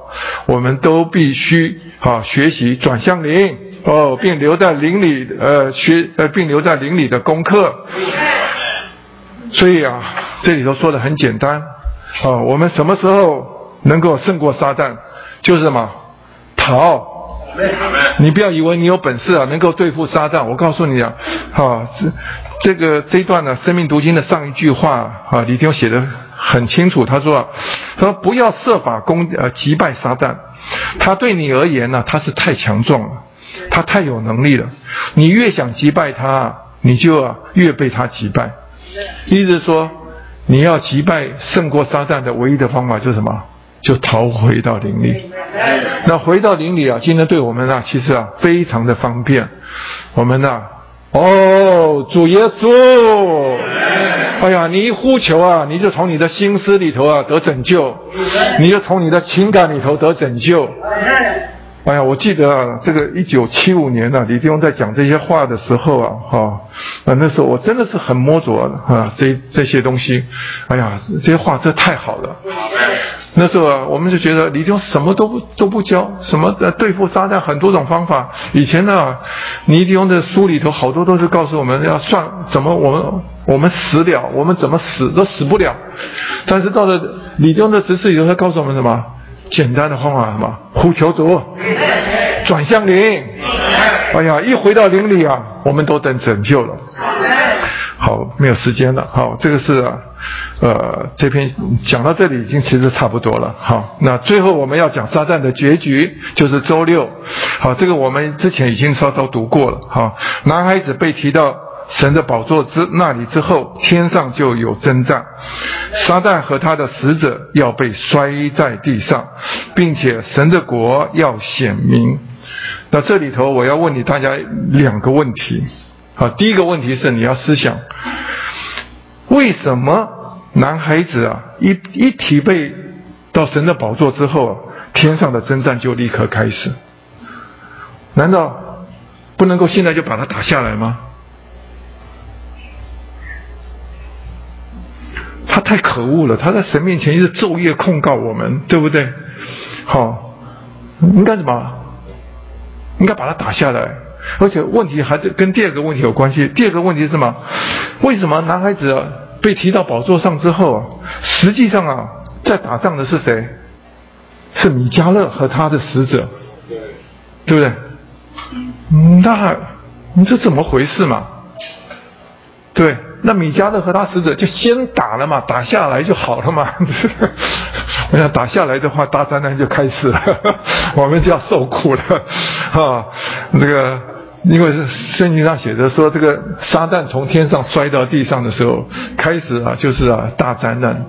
我们都必须啊学习转向灵哦，并留在灵里呃学呃并留在灵里的功课。所以啊，这里头说的很简单啊，我们什么时候能够胜过撒旦？就是什么逃。你不要以为你有本事啊，能够对付撒旦。我告诉你啊，啊这这个这一段呢，《生命读经》的上一句话啊，李丁写的。很清楚，他说：“他说不要设法攻呃击败撒旦，他对你而言呢，他是太强壮了，他太有能力了。你越想击败他，你就越被他击败。意思说，你要击败胜过撒旦的唯一的方法就是什么？就逃回到林里。那回到林里啊，今天对我们啊，其实啊非常的方便。我们呢，哦，主耶稣。”哎呀，你一呼求啊，你就从你的心思里头啊得拯救，你就从你的情感里头得拯救。哎呀，我记得啊，这个一九七五年呢，李弟兄在讲这些话的时候啊，哈，啊那时候我真的是很摸着啊，这这些东西，哎呀，这些话这太好了。那时候啊，我们就觉得李弟兄什么都不都不教，什么呃对付撒旦很多种方法。以前呢，李弟兄的书里头好多都是告诉我们要算怎么我们我们死了，我们怎么死都死不了。但是到了李弟兄的指示里头，他告诉我们什么？简单的方法嘛，呼求主，转向灵。哎呀，一回到灵里啊，我们都等拯救了。好，没有时间了。好，这个是呃，这篇讲到这里已经其实差不多了。好，那最后我们要讲沙赞的结局，就是周六。好，这个我们之前已经稍稍读过了。好，男孩子被提到。神的宝座之那里之后，天上就有征战，撒旦和他的使者要被摔在地上，并且神的国要显明。那这里头我要问你大家两个问题，啊，第一个问题是你要思想，为什么男孩子啊一一提被到神的宝座之后，天上的征战就立刻开始？难道不能够现在就把他打下来吗？太可恶了，他在神面前一直昼夜控告我们，对不对？好，应该什么？应该把他打下来。而且问题还是跟第二个问题有关系。第二个问题是什么？为什么男孩子被提到宝座上之后，实际上啊，在打仗的是谁？是米迦勒和他的使者，对不对？那你这怎么回事嘛？对。那米迦勒和他使者就先打了嘛，打下来就好了嘛。我想打下来的话，大灾难就开始了，我们就要受苦了 啊！那个，因为圣经上写着说，这个撒旦从天上摔到地上的时候，开始啊，就是啊大灾难，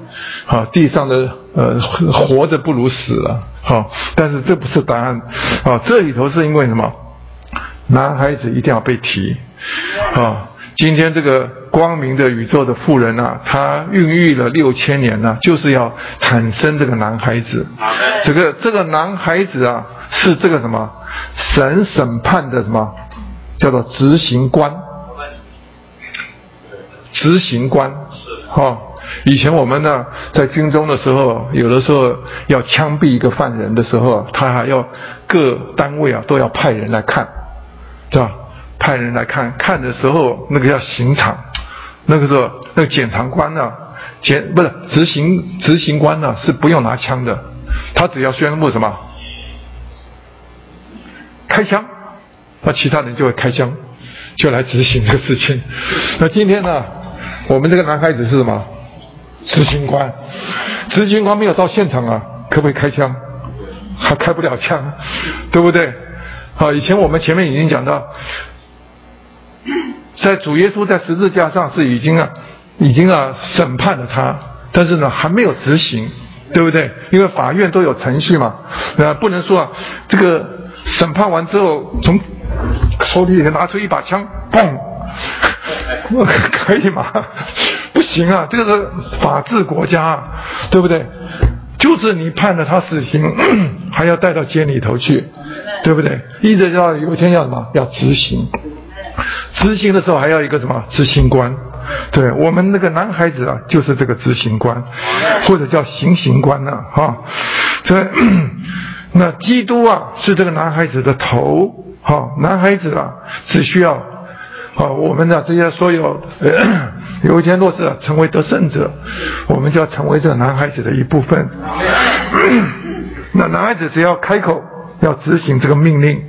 好，地上的呃活着不如死了，好，但是这不是答案，啊，这里头是因为什么？男孩子一定要被提，啊。今天这个光明的宇宙的妇人啊，她孕育了六千年呢，就是要产生这个男孩子。这个这个男孩子啊，是这个什么神审判的什么叫做执行官？执行官哈。以前我们呢在军中的时候，有的时候要枪毙一个犯人的时候，他还要各单位啊都要派人来看，是吧？派人来看看的时候，那个叫刑场，那个时候那个检察官呢，检不是执行执行官呢是不用拿枪的，他只要宣布什么，开枪，那其他人就会开枪，就来执行这个事情。那今天呢，我们这个男孩子是什么？执行官，执行官没有到现场啊，可不可以开枪？还开不了枪，对不对？好，以前我们前面已经讲到，在主耶稣在十字架上是已经啊，已经啊审判了他，但是呢还没有执行，对不对？因为法院都有程序嘛，啊，不能说啊这个审判完之后从手里拿出一把枪，嘣，可以吗？不行啊，这个是法治国家，对不对？就是你判了他死刑，还要带到监里头去，对不对？一直要有一天要什么？要执行。执行的时候还要一个什么？执行官。对我们那个男孩子啊，就是这个执行官，或者叫行刑官呢，哈。所以，那基督啊，是这个男孩子的头，哈。男孩子啊，只需要。啊，我们的这些所有，有一天若是成为得胜者，我们就要成为这个男孩子的一部分。那男孩子只要开口要执行这个命令，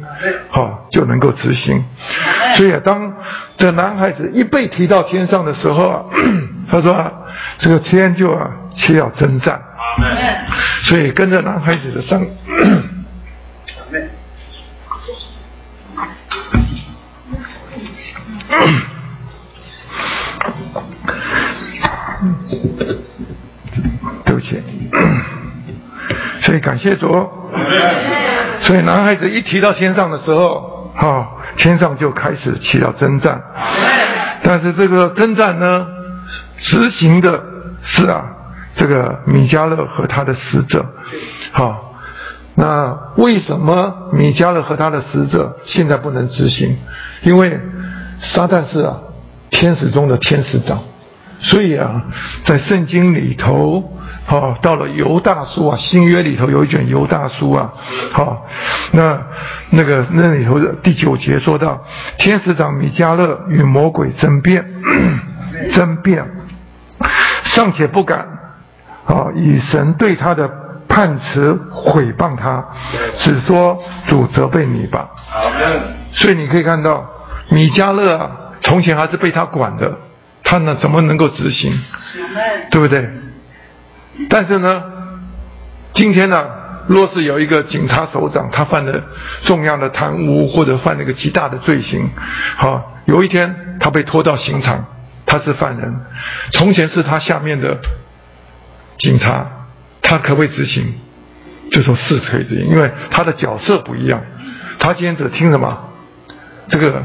好就能够执行。所以啊当这男孩子一被提到天上的时候啊，他说这个天就啊需要征战。所以跟着男孩子的上。对不起，所以感谢主。所以男孩子一提到天上的时候，哈，天上就开始起了征战。但是这个征战呢，执行的是啊，这个米迦勒和他的使者。好，那为什么米迦勒和他的使者现在不能执行？因为撒旦是啊，天使中的天使长，所以啊，在圣经里头，好到了犹大书啊，新约里头有一卷犹大书啊，好，那那个那里头的第九节说到，天使长米迦勒与魔鬼争辩，争辩，尚且不敢啊，以神对他的判词毁谤他，只说主责备你吧。所以你可以看到。米迦勒啊，从前还是被他管的，他呢怎么能够执行？对不对？但是呢，今天呢，若是有一个警察首长，他犯了重要的贪污或者犯了一个极大的罪行，好，有一天他被拖到刑场，他是犯人，从前是他下面的警察，他可不可以执行？就说是可以执行，因为他的角色不一样，他今天只听什么？这个。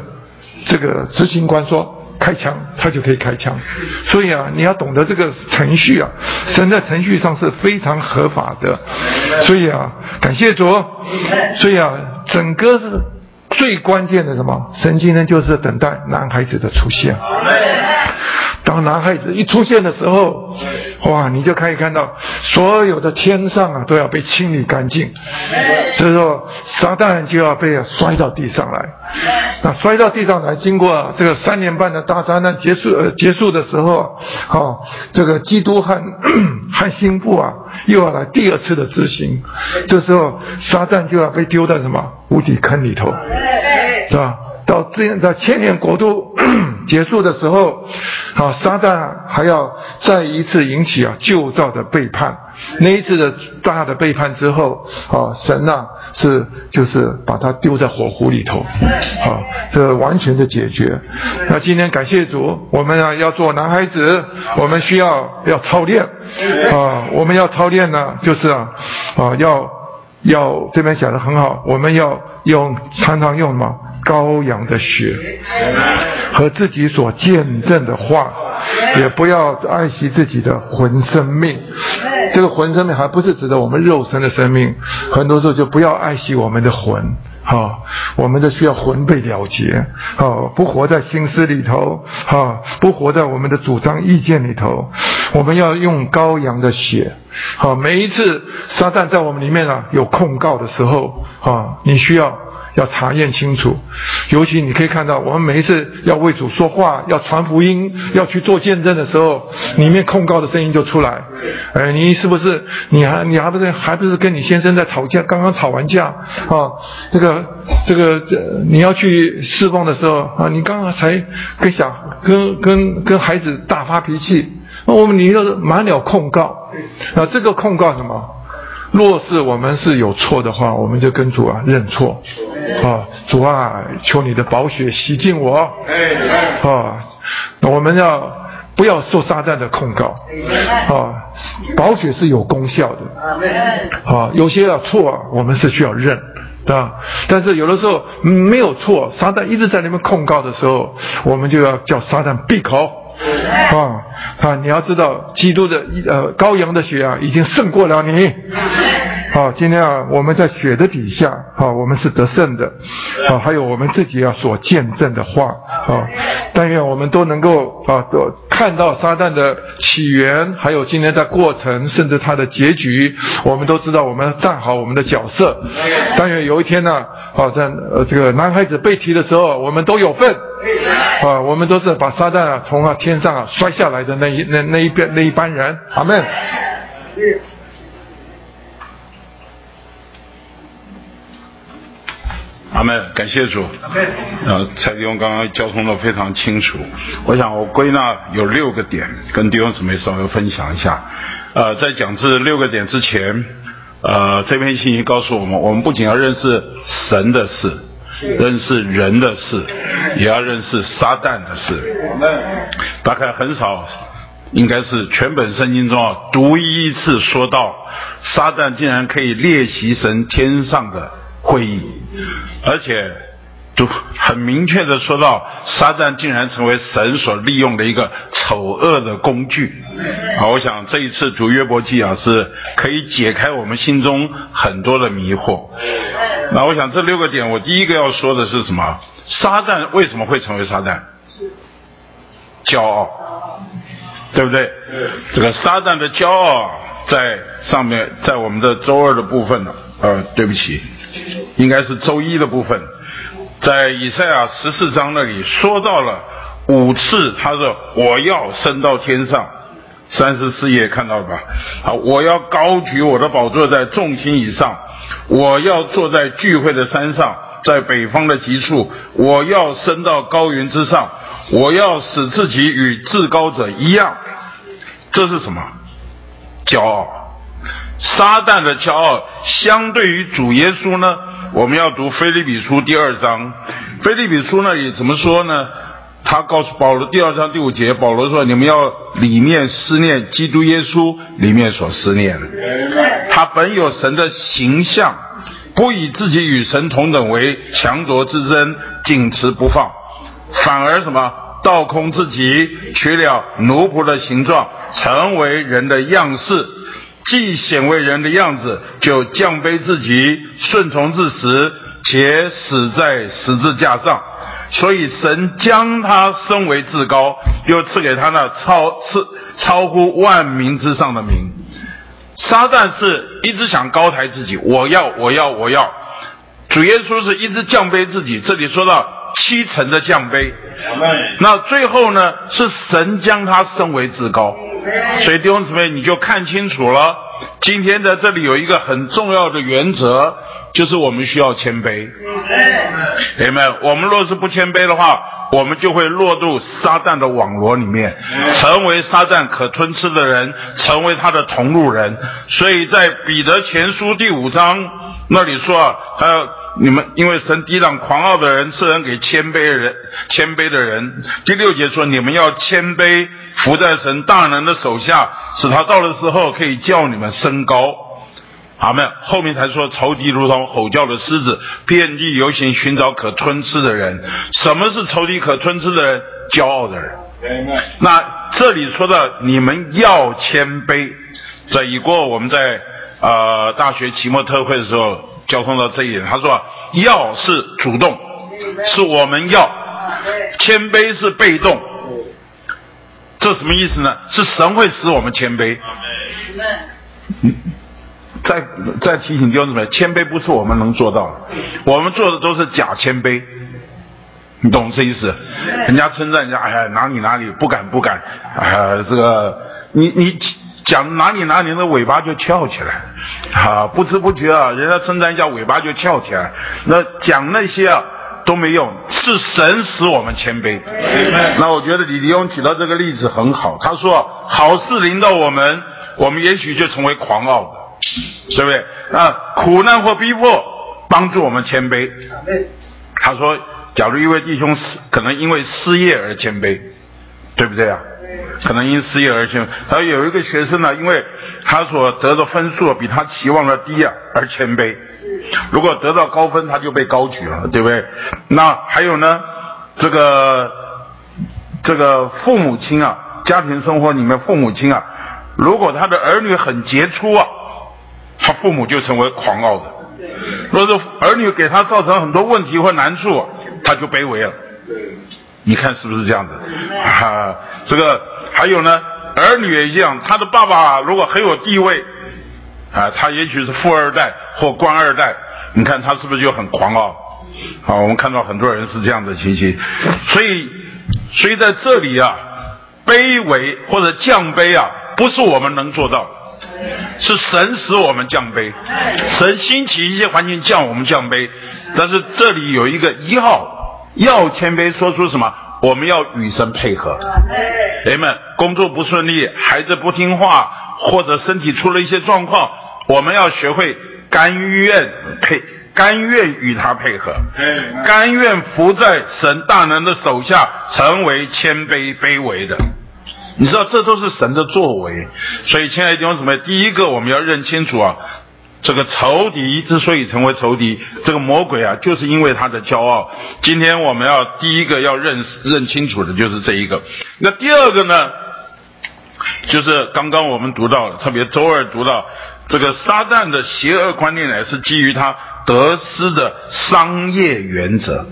这个执行官说开枪，他就可以开枪。所以啊，你要懂得这个程序啊，神在程序上是非常合法的。所以啊，感谢主。所以啊，整个是最关键的什么？神今天就是等待男孩子的出现。当男孩子一出现的时候，哇，你就可以看到所有的天上啊都要被清理干净，这时候撒旦就要被摔到地上来。那摔到地上来，经过这个三年半的大灾难结束呃结束的时候，好，这个基督和 和心腹啊又要来第二次的执行，这时候撒旦就要被丢在什么无底坑里头，是吧？到这样在千年国度结束的时候，啊，撒旦还要再一次引起啊旧造的背叛。那一次的大的背叛之后，啊，神呐是就是把他丢在火湖里头，啊，这完全的解决。那今天感谢主，我们啊要做男孩子，我们需要要操练，啊，我们要操练呢，就是啊啊要要这边讲的很好，我们要用常常用什么？羔羊的血和自己所见证的话，也不要爱惜自己的魂生命。这个魂生命还不是指的我们肉身的生命，很多时候就不要爱惜我们的魂。哈，我们的需要魂被了结，哈，不活在心思里头，哈，不活在我们的主张意见里头。我们要用羔羊的血，好，每一次撒旦在我们里面啊有控告的时候，啊，你需要。要查验清楚。尤其你可以看到，我们每一次要为主说话、要传福音、要去做见证的时候，里面控告的声音就出来。哎，你是不是？你还你还不是还不是跟你先生在吵架？刚刚吵完架啊？这个这个这你要去释放的时候啊，你刚刚才跟小跟跟跟孩子大发脾气，那我们你又满了控告啊！这个控告什么？若是我们是有错的话，我们就跟主啊认错，啊主啊，求你的宝血洗净我，啊，我们要不要受撒旦的控告？啊，宝血是有功效的，啊，有些要错，我们是需要认，对吧？但是有的时候没有错，撒旦一直在那边控告的时候，我们就要叫撒旦闭口。啊啊！你要知道，基督的呃羔羊的血啊，已经胜过了你。好，今天啊，我们在血的底下，好，我们是得胜的。啊，还有我们自己要所见证的话，啊，但愿我们都能够啊，都看到撒旦的起源，还有今天的过程，甚至他的结局，我们都知道，我们站好我们的角色。但愿有一天呢，啊在呃这个男孩子被提的时候，我们都有份。啊，我们都是把撒旦啊从啊天上啊摔下来的那一那那一边那一班人，阿门。阿门，感谢主。呃，蔡弟兄刚刚交通的非常清楚。我想我归纳有六个点，跟弟兄姊妹稍微分享一下。呃，在讲这六个点之前，呃，这篇信息告诉我们，我们不仅要认识神的事，认识人的事，也要认识撒旦的事。大概很少，应该是全本圣经中啊，独一次说到撒旦竟然可以列席神天上的。会议，而且就很明确的说到，撒旦竟然成为神所利用的一个丑恶的工具。啊，我想这一次读约伯记啊，是可以解开我们心中很多的迷惑。那我想这六个点，我第一个要说的是什么？撒旦为什么会成为撒旦？骄傲，对不对？这个撒旦的骄傲在上面，在我们的周二的部分呢？呃，对不起。应该是周一的部分，在以赛亚十四章那里说到了五次，他说我要升到天上，三十四页看到了吧？好，我要高举我的宝座在众星以上，我要坐在聚会的山上，在北方的极处，我要升到高云之上，我要使自己与至高者一样。这是什么？骄傲。撒旦的骄傲，相对于主耶稣呢？我们要读菲利比书第二章。菲利比书那里怎么说呢？他告诉保罗，第二章第五节，保罗说：“你们要里面思念基督耶稣里面所思念的。他本有神的形象，不以自己与神同等为强夺之争，紧持不放，反而什么？倒空自己，取了奴仆的形状，成为人的样式。”既显为人的样子，就降卑自己，顺从至死，且死在十字架上。所以神将他升为至高，又赐给他那超赐超乎万民之上的名。撒旦是一直想高抬自己，我要，我要，我要。主耶稣是一直降卑自己。这里说到七层的降卑，那最后呢，是神将他升为至高。所以弟兄姊妹，你就看清楚了。今天在这里有一个很重要的原则，就是我们需要谦卑。明白？我们若是不谦卑的话，我们就会落入撒旦的网罗里面，成为撒旦可吞吃的人，成为他的同路人。所以在彼得前书第五章那里说啊，他。你们因为神抵挡狂傲的人，赐人给谦卑的人，谦卑的人。第六节说，你们要谦卑，伏在神大能的手下，使他到的时候可以叫你们升高。阿门。后面才说，仇敌如同吼叫的狮子，遍地游行，寻找可吞吃的人。什么是仇敌可吞吃的人？骄傲的人。那这里说的你们要谦卑，在已过我们在呃大学期末特会的时候。交通到这一点，他说要是主动，是我们要；谦卑是被动。这什么意思呢？是神会使我们谦卑。再再提醒弟兄姊妹，谦卑不是我们能做到的，我们做的都是假谦卑，你懂这意思？人家称赞人家，哎呀哪里哪里不敢不敢，哎呀这个你你讲哪里哪里的尾巴就翘起来，啊不知不觉啊，人家称赞一下尾巴就翘起来，那讲那些啊。都没用，是神使我们谦卑。那我觉得李迪翁举到这个例子很好。他说，好事临到我们，我们也许就成为狂傲的，对不对？啊，苦难或逼迫帮助我们谦卑。他说，假如一位弟兄可能因为失业而谦卑，对不对啊？可能因失业而谦。他有一个学生呢，因为他所得的分数比他期望的低啊，而谦卑。如果得到高分，他就被高举了，对不对？那还有呢？这个这个父母亲啊，家庭生活里面父母亲啊，如果他的儿女很杰出啊，他父母就成为狂傲的；若是儿女给他造成很多问题或难处，他就卑微了。你看是不是这样子？啊，这个还有呢，儿女也一样，他的爸爸如果很有地位。啊，他也许是富二代或官二代，你看他是不是就很狂傲？啊，我们看到很多人是这样的情形，所以，所以在这里啊，卑微或者降卑啊，不是我们能做到，是神使我们降卑，神兴起一些环境降我们降卑，但是这里有一个一号要谦卑，说出什么？我们要与神配合。人们工作不顺利，孩子不听话，或者身体出了一些状况，我们要学会甘愿配，甘愿与他配合，甘愿服在神大能的手下，成为谦卑卑微的。你知道，这都是神的作为。所以，亲爱的弟兄姊妹，第一个我们要认清楚啊。这个仇敌之所以成为仇敌，这个魔鬼啊，就是因为他的骄傲。今天我们要第一个要认识、认清楚的就是这一个。那第二个呢，就是刚刚我们读到，特别周二读到，这个撒旦的邪恶观念呢，是基于他得失的商业原则。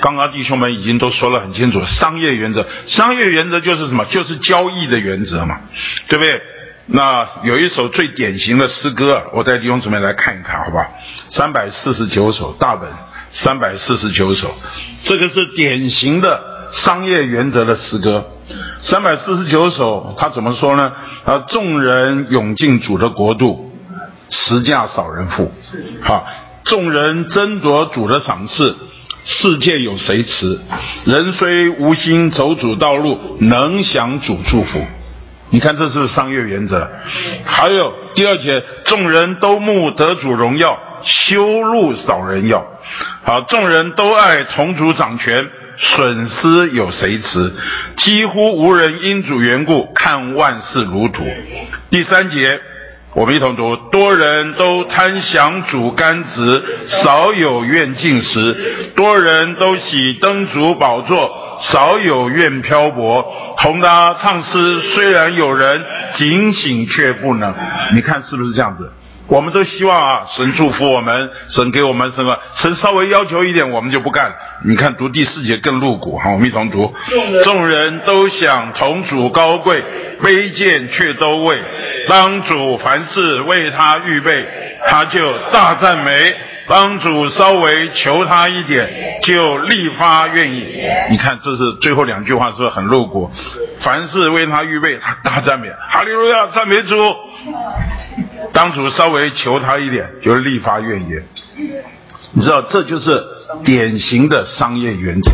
刚刚弟兄们已经都说了很清楚，商业原则，商业原则就是什么？就是交易的原则嘛，对不对？那有一首最典型的诗歌，我带弟兄姊妹来看一看，好吧？三百四十九首大本，三百四十九首，这个是典型的商业原则的诗歌。三百四十九首，他怎么说呢？啊，众人涌进主的国度，实价少人付。好，众人争夺主的赏赐，世界有谁持？人虽无心走主道路，能享主祝福。你看，这是商业原则。还有第二节，众人都慕得主荣耀，修路少人要。好，众人都爱同主掌权，损失有谁持？几乎无人因主缘故看万事如土。第三节，我们一同读：多人都贪享主甘子，少有愿进食；多人都喜登主宝座。少有愿漂泊，同他唱诗，虽然有人警醒，却不能。你看是不是这样子？我们都希望啊，神祝福我们，神给我们什么？神稍微要求一点，我们就不干。你看读第四节更露骨哈，我们一同读。众人都想同主高贵，卑贱却都为。当主凡事为他预备，他就大赞美。帮主稍微求他一点，就立发愿意。你看，这是最后两句话，是不是很露骨？凡事为他预备，他大赞美，哈利路亚，赞美主。当主稍微求他一点，就是立法愿言。你知道，这就是。典型的商业原则。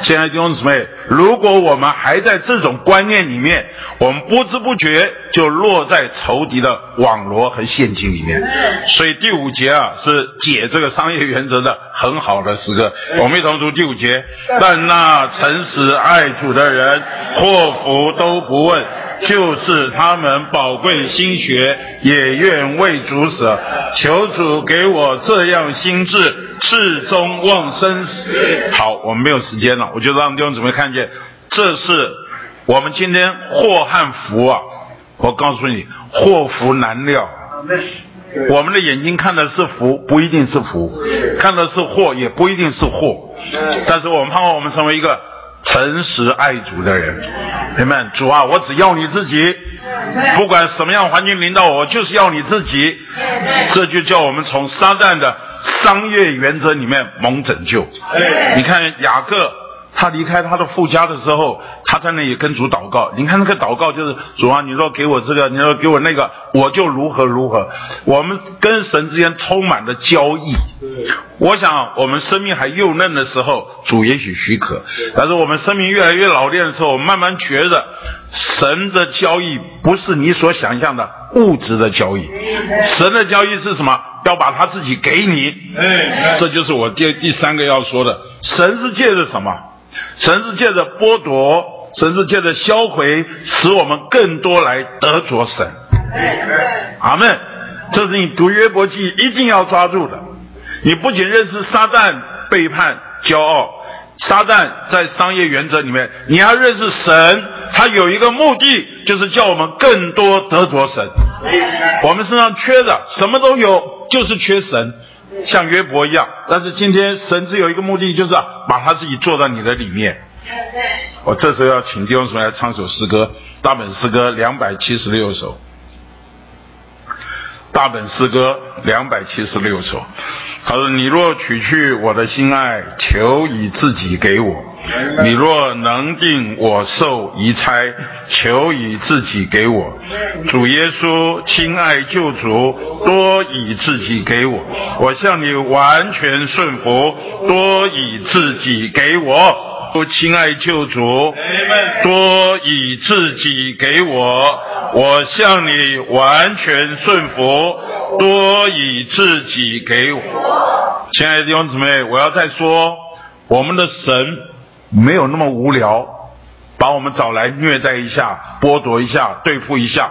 亲爱的弟兄姊妹，如果我们还在这种观念里面，我们不知不觉就落在仇敌的网罗和陷阱里面。所以第五节啊，是解这个商业原则的很好的时刻。我们一同读第五节：但那诚实爱主的人，祸福都不问。就是他们宝贵心血，也愿为主舍。求主给我这样心智，赤中望生死。好，我们没有时间了，我就让弟兄姊妹看见，这是我们今天祸和福啊！我告诉你，祸福难料。我们的眼睛看的是福，不一定是福；看的是祸，也不一定是祸。但是我们盼望我们成为一个。诚实爱主的人，朋友们，主啊，我只要你自己，不管什么样环境临到我，就是要你自己。这就叫我们从撒旦的商业原则里面蒙拯救。你看雅各。他离开他的父家的时候，他在那里跟主祷告。你看那个祷告就是主啊，你说给我这个，你说给我那个，我就如何如何。我们跟神之间充满了交易。我想我们生命还幼嫩的时候，主也许许可；但是我们生命越来越老练的时候，慢慢觉得神的交易不是你所想象的物质的交易。神的交易是什么？要把他自己给你。这就是我第第三个要说的。神是借着什么？神是借着剥夺，神是借着销毁，使我们更多来得着神。阿门。这是你读约伯记一定要抓住的。你不仅认识撒旦背叛、骄傲，撒旦在商业原则里面，你要认识神，他有一个目的，就是叫我们更多得着神。我们身上缺的什么都有，就是缺神。像约伯一样，但是今天神只有一个目的，就是把他自己做到你的里面。我这时候要请弟兄姊妹来唱首诗歌，大本诗歌两百七十六首。大本诗歌两百七十六首。他说：“你若取去我的心爱，求以自己给我；你若能定我受遗差，求以自己给我。主耶稣，亲爱救主，多以自己给我。我向你完全顺服，多以自己给我。”亲爱救主，多以自己给我，我向你完全顺服，多以自己给我。亲爱的弟兄姊妹，我要再说，我们的神没有那么无聊，把我们找来虐待一下、剥夺一下、对付一下。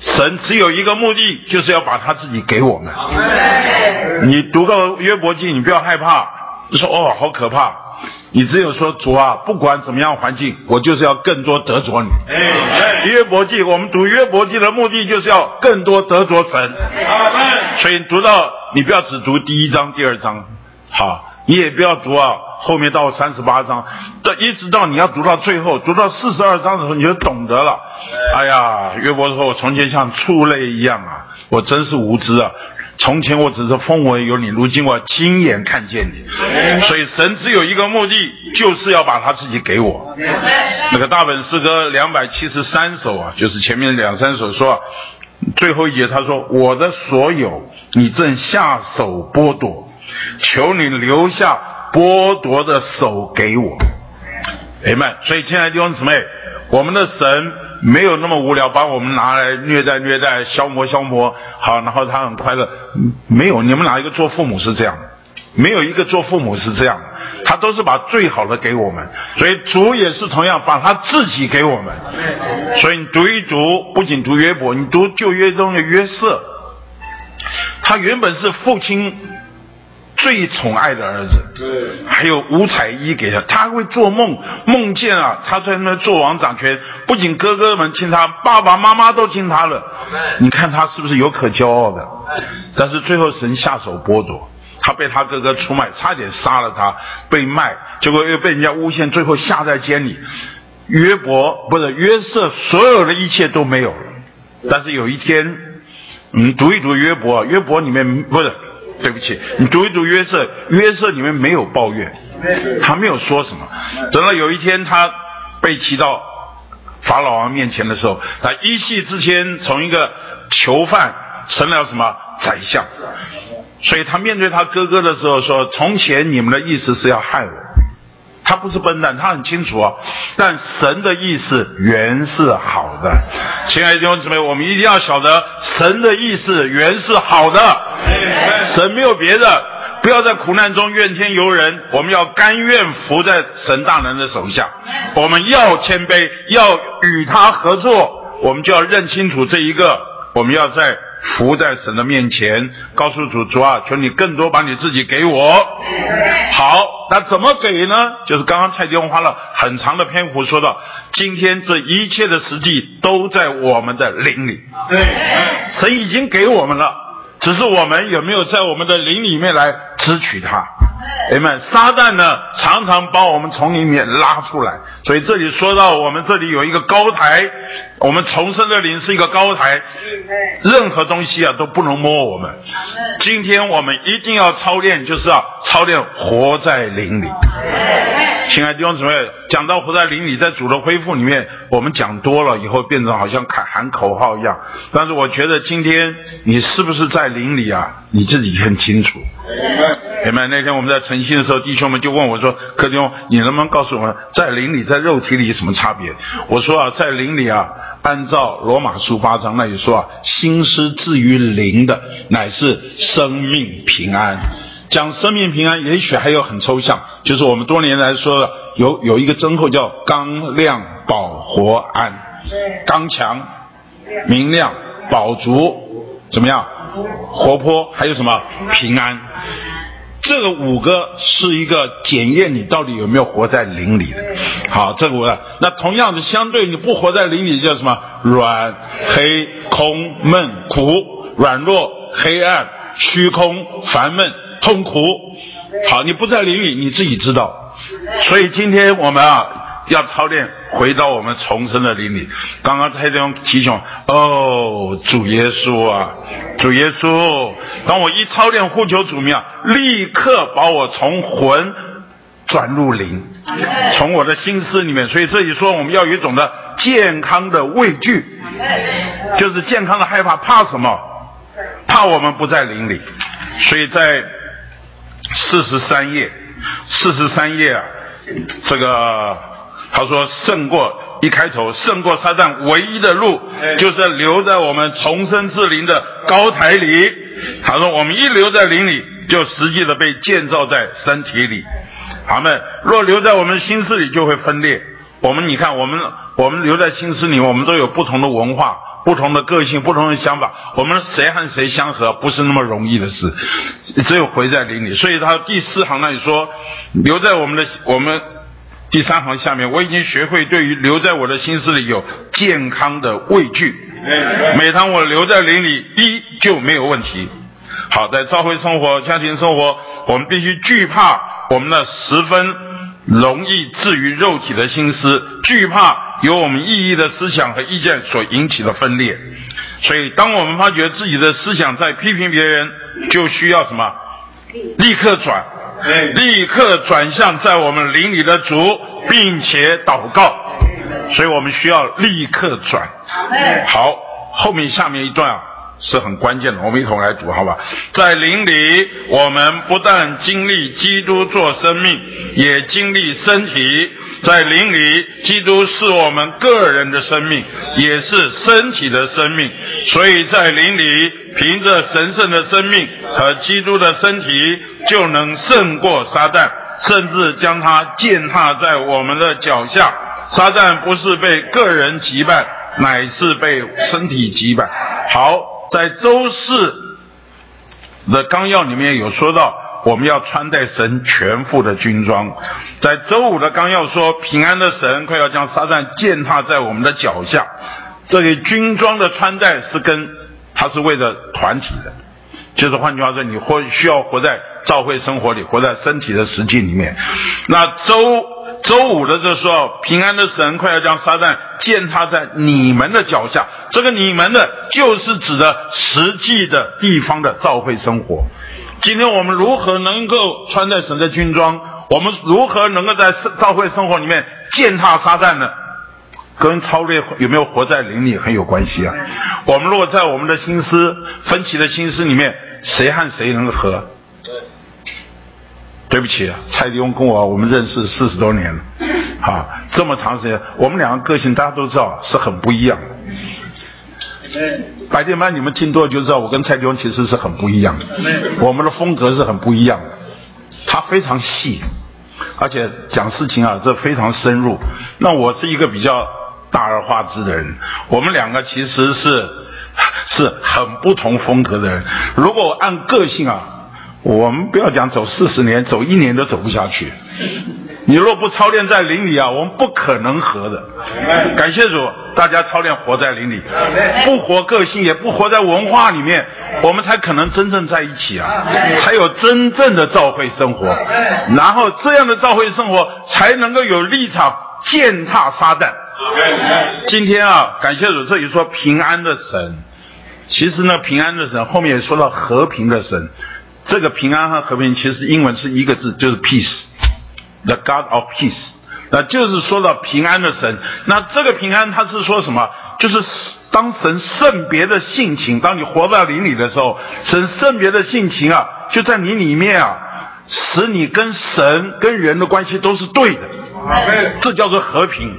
神只有一个目的，就是要把他自己给我们。你读到约伯记，你不要害怕，你说哦，好可怕。你只有说主啊，不管怎么样环境，我就是要更多得着你。哎约伯记，我们读约伯记的目的就是要更多得着神。所以读到你不要只读第一章、第二章，好，你也不要读啊，后面到三十八章，到一直到你要读到最后，读到四十二章的时候，你就懂得了。哎呀，约伯说：“我从前像畜类一样啊，我真是无知啊。”从前我只是风闻有你，如今我亲眼看见你。所以神只有一个目的，就是要把他自己给我。那个大本诗歌两百七十三首啊，就是前面两三首说，最后一节他说：“我的所有，你正下手剥夺，求你留下剥夺的手给我。”哎们，所以亲爱的弟兄姊妹，我们的神。没有那么无聊，把我们拿来虐待、虐待、消磨、消磨，好，然后他很快乐。没有，你们哪一个做父母是这样？没有一个做父母是这样，他都是把最好的给我们。所以主也是同样把他自己给我们。所以你读一读，不仅读约伯，你读旧约中的约瑟，他原本是父亲。最宠爱的儿子，对，还有五彩衣给他，他会做梦，梦见啊，他在那做王掌权，不仅哥哥们听他，爸爸妈妈都听他了。你看他是不是有可骄傲的？但是最后神下手剥夺，他被他哥哥出卖，差点杀了他，被卖，结果又被人家诬陷，最后下在监里。约伯不是约瑟，所有的一切都没有了。但是有一天，你读一读约伯，约伯里面不是。对不起，你读一读约瑟，约瑟里面没有抱怨，他没有说什么。等到有一天他被提到法老王面前的时候，他一夕之间从一个囚犯成了什么宰相，所以他面对他哥哥的时候说：“从前你们的意思是要害我。”他不是笨蛋，他很清楚啊。但神的意思原是好的，亲爱的弟兄姊妹，我们一定要晓得神的意思原是好的。神没有别的，不要在苦难中怨天尤人，我们要甘愿服在神大人的手下。我们要谦卑，要与他合作，我们就要认清楚这一个，我们要在。伏在神的面前，告诉主主啊，求你更多把你自己给我。好，那怎么给呢？就是刚刚蔡弟兄花了很长的篇幅说到，今天这一切的实际都在我们的灵里。对，神已经给我们了，只是我们有没有在我们的灵里面来支取它？哎们，撒旦呢常常把我们从里面拉出来，所以这里说到我们这里有一个高台，我们重生的灵是一个高台，任何东西啊都不能摸我们。今天我们一定要操练，就是要操练活在灵里。亲爱的弟兄姊妹，讲到活在灵里，在主的恢复里面，我们讲多了以后，变成好像喊喊口号一样。但是我觉得今天你是不是在灵里啊？你自己很清楚。明白？那天我们在晨兴的时候，弟兄们就问我说：“柯弟兄，你能不能告诉我们，在灵里、在肉体里有什么差别？”我说啊，在灵里啊，按照罗马书八章那里说啊，心思至于灵的，乃是生命平安。讲生命平安，也许还有很抽象，就是我们多年来说的，有有一个真后叫刚亮保活安，刚强、明亮、保足，怎么样？活泼，还有什么平安？这个五个是一个检验你到底有没有活在灵里的。好，这个我那同样是相对你不活在灵里叫什么？软、黑、空、闷、苦、软弱、黑暗、虚空、烦闷。痛苦，好，你不在灵里，你自己知道。所以今天我们啊，要操练回到我们重生的灵里。刚刚蔡弟兄提醒，哦，主耶稣啊，主耶稣，当我一操练呼求主名啊，立刻把我从魂转入灵，从我的心思里面。所以这里说，我们要有一种的健康的畏惧，就是健康的害怕，怕什么？怕我们不在灵里。所以在。四十三页，四十三页啊，这个他说胜过一开头胜过撒旦唯一的路，就是留在我们重生之灵的高台里。他说我们一留在灵里，就实际的被建造在身体里。他们若留在我们心思里，就会分裂。我们你看，我们我们留在心思里，我们都有不同的文化。不同的个性，不同的想法，我们谁和谁相合不是那么容易的事，只有回在灵里。所以他第四行那里说，留在我们的我们第三行下面，我已经学会对于留在我的心思里有健康的畏惧。每当我留在林里，一就没有问题。好，在教会生活、家庭生活，我们必须惧怕我们的十分容易置于肉体的心思，惧怕。由我们意义的思想和意见所引起的分裂，所以当我们发觉自己的思想在批评别人，就需要什么？立刻转，立刻转向在我们灵里的主，并且祷告。所以我们需要立刻转。好，后面下面一段啊。是很关键的，我们一同来读，好吧？在灵里，我们不但经历基督做生命，也经历身体。在灵里，基督是我们个人的生命，也是身体的生命。所以在灵里，凭着神圣的生命和基督的身体，就能胜过撒旦，甚至将他践踏在我们的脚下。撒旦不是被个人击败，乃是被身体击败。好。在周四的纲要里面有说到，我们要穿戴神全副的军装。在周五的纲要说，平安的神快要将撒旦践踏在我们的脚下。这个军装的穿戴是跟，它是为了团体的，就是换句话说，你活需要活在教会生活里，活在身体的实际里面。那周。周五的这时候，平安的神快要将撒旦践踏在你们的脚下。这个你们的，就是指的实际的地方的召会生活。今天我们如何能够穿在神的军装？我们如何能够在社会生活里面践踏撒旦呢？跟超越有没有活在灵里很有关系啊。我们如果在我们的心思分歧的心思里面，谁和谁能和？对对不起，蔡迪翁跟我我们认识四十多年了，啊，这么长时间，我们两个个性大家都知道是很不一样的。白天班你们听多了就知道，我跟蔡迪翁其实是很不一样的，我们的风格是很不一样的。他非常细，而且讲事情啊，这非常深入。那我是一个比较大而化之的人，我们两个其实是 是很不同风格的人。如果按个性啊。我们不要讲走四十年，走一年都走不下去。你若不操练在灵里啊，我们不可能合的。感谢主，大家操练活在灵里，不活个性，也不活在文化里面，我们才可能真正在一起啊，才有真正的教会生活。然后这样的教会生活才能够有立场践踏撒旦。今天啊，感谢主，这里说平安的神，其实呢，平安的神后面也说到和平的神。这个平安和和平其实英文是一个字，就是 peace，the God of peace，那就是说到平安的神。那这个平安他是说什么？就是当神圣别的性情，当你活在灵里的时候，神圣别的性情啊，就在你里面啊，使你跟神跟人的关系都是对的。这叫做和平，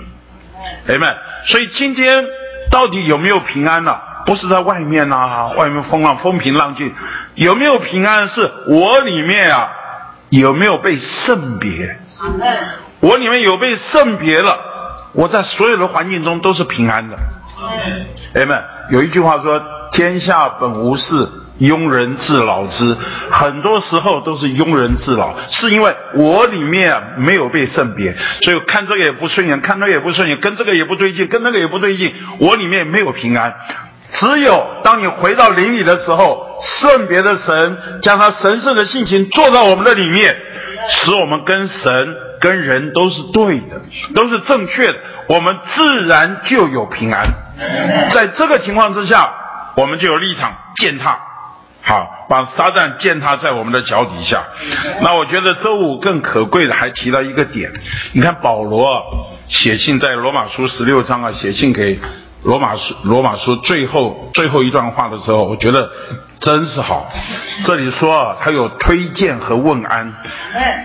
朋友们。所以今天到底有没有平安呢？不是在外面呐，外面风浪风平浪静，有没有平安？是我里面啊，有没有被圣别？我里面有被圣别了，我在所有的环境中都是平安的。哎们，有一句话说：“天下本无事，庸人自扰之。”很多时候都是庸人自扰，是因为我里面没有被圣别，所以看这个也不顺眼，看那个也不顺眼，跟这个也不对劲，跟那个也不对劲，我里面没有平安。只有当你回到灵里的时候，圣别的神将他神圣的性情做到我们的里面，使我们跟神跟人都是对的，都是正确的，我们自然就有平安。在这个情况之下，我们就有立场践踏，好把撒旦践踏在我们的脚底下。那我觉得周五更可贵的还提到一个点，你看保罗写信在罗马书十六章啊，写信给。罗马书罗马书最后最后一段话的时候，我觉得真是好。这里说啊，他有推荐和问安。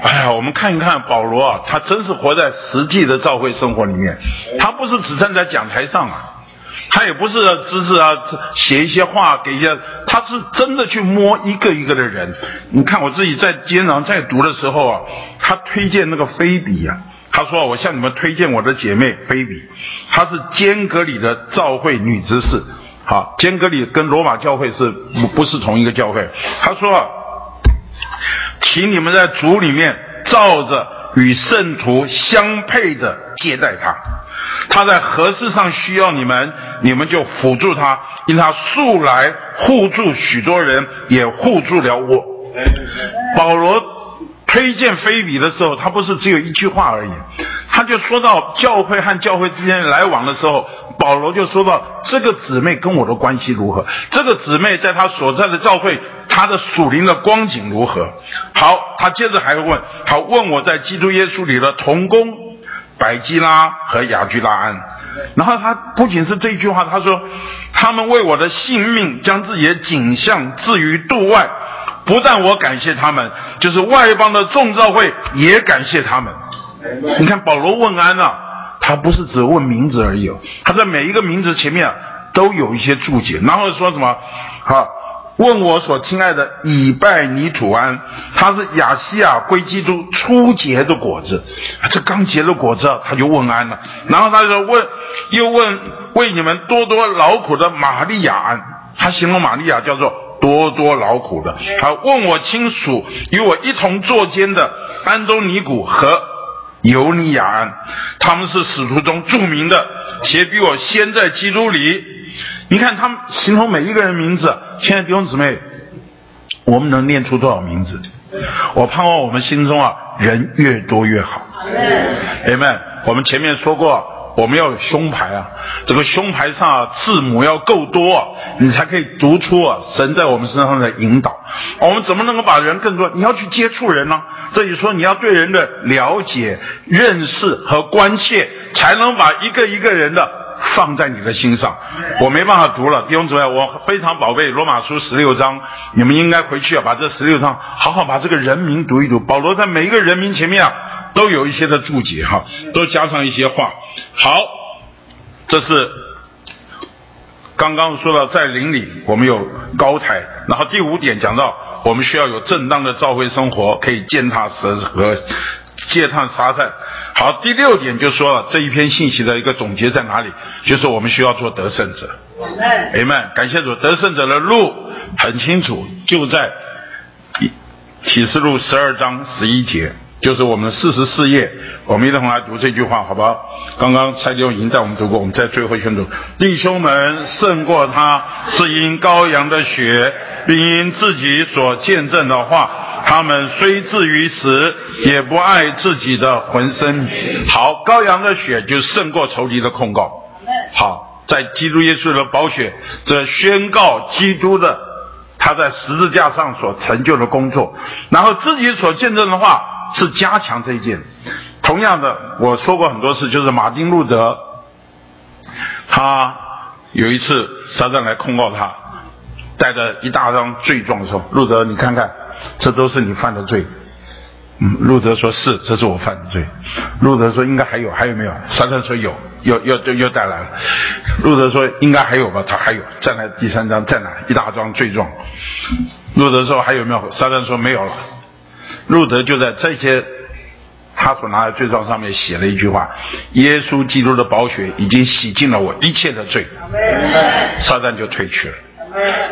哎呀，我们看一看保罗啊，他真是活在实际的教会生活里面。他不是只站在讲台上啊，他也不是只是啊写一些话给一些，他是真的去摸一个一个的人。你看我自己在今天早上在读的时候啊，他推荐那个菲比呀。他说：“我向你们推荐我的姐妹菲比，她是坚格里的教会女执事。好，坚格里跟罗马教会是不不是同一个教会。他说，请你们在主里面照着与圣徒相配的接待她。她在何事上需要你们，你们就辅助她，因她素来护助许多人，也护助了我。保罗。”推荐菲比的时候，他不是只有一句话而已，他就说到教会和教会之间来往的时候，保罗就说到这个姊妹跟我的关系如何，这个姊妹在他所在的教会，他的属灵的光景如何。好，他接着还会问，他问我在基督耶稣里的同工百基拉和雅居拉安，然后他不仅是这句话，他说他们为我的性命将自己的景象置于度外。不但我感谢他们，就是外邦的众召会也感谢他们。你看保罗问安啊，他不是只问名字而已，他在每一个名字前面都有一些注解，然后说什么？好，问我所亲爱的以拜尼土安，他是亚西亚归基督初结的果子，这刚结的果子他就问安了。然后他就问，又问为你们多多劳苦的玛利亚安，他形容玛利亚叫做。多多劳苦的，他问我亲属与我一同坐监的安东尼古和尤尼亚安，他们是使徒中著名的，且比我先在基督里。你看他们形容每一个人名字，亲爱的弟兄姊妹，我们能念出多少名字？我盼望我们心中啊，人越多越好。姐妹，我们前面说过。我们要有胸牌啊，这个胸牌上啊字母要够多，啊，你才可以读出啊神在我们身上的引导。我们怎么能够把人更多？你要去接触人呢？这里说你要对人的了解、认识和关切，才能把一个一个人的放在你的心上。我没办法读了，弟兄姊妹，我非常宝贝罗马书十六章，你们应该回去啊，把这十六章好好把这个人名读一读。保罗在每一个人名前面啊。都有一些的注解哈，都加上一些话。好，这是刚刚说到在林里我们有高台，然后第五点讲到我们需要有正当的教会生活，可以践踏蛇和践踏沙旦。好，第六点就说了这一篇信息的一个总结在哪里？就是我们需要做得胜者。哎们，感谢主，得胜者的路很清楚，就在启示录十二章十一节。就是我们四十四页，我们一同来读这句话，好不好？刚刚蔡弟兄已经带我们读过，我们在最后宣读：弟兄们胜过他，是因羔羊的血，并因自己所见证的话。他们虽至于死，也不爱自己的浑身。好，羔羊的血就胜过仇敌的控告。好，在基督耶稣的宝血，这宣告基督的他在十字架上所成就的工作，然后自己所见证的话是加强这一件。同样的，我说过很多次，就是马丁路德，他有一次撒旦来控告他，带着一大张罪状说：“路德，你看看。”这都是你犯的罪，嗯，路德说是，这是我犯的罪。路德说应该还有，还有没有？撒旦说有，又又又又带来了。路德说应该还有吧，他还有，再来第三章，再来一大张罪状。路德说还有没有？撒旦说没有了。路德就在这些他所拿的罪状上面写了一句话：耶稣基督的宝血已经洗净了我一切的罪。撒旦就退去了。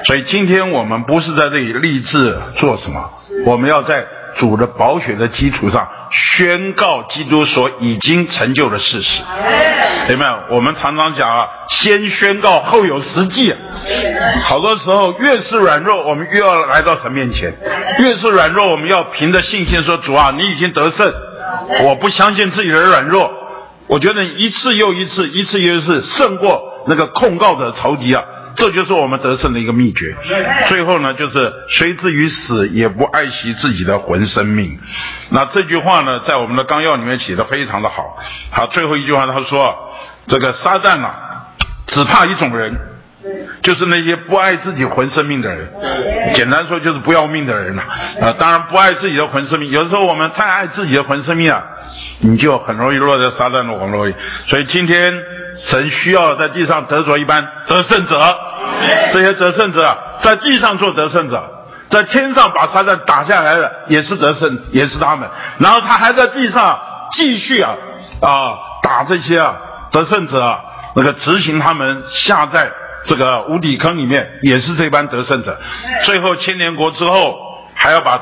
所以今天我们不是在这里立志做什么，我们要在主的宝血的基础上宣告基督所已经成就的事实。有没有？我们常常讲啊，先宣告后有实际。好多时候越是软弱，我们越要来到神面前；越是软弱，我们要凭着信心说：“主啊，你已经得胜。”我不相信自己的软弱，我觉得一次又一次，一次又一次胜过那个控告的仇敌啊。这就是我们得胜的一个秘诀。最后呢，就是虽至于死，也不爱惜自己的魂生命。那这句话呢，在我们的纲要里面写的非常的好。好，最后一句话他说：“这个撒旦啊，只怕一种人，就是那些不爱自己魂生命的人。简单说，就是不要命的人了。啊，当然不爱自己的魂生命。有的时候我们太爱自己的魂生命啊，你就很容易落在撒旦的网络里。所以今天。”神需要在地上得着一般得胜者，这些得胜者在地上做得胜者，在天上把撒旦打下来的也是得胜，也是他们。然后他还在地上继续啊啊打这些啊得胜者啊，那个执行他们下在这个无底坑里面，也是这班得胜者。最后千年国之后，还要把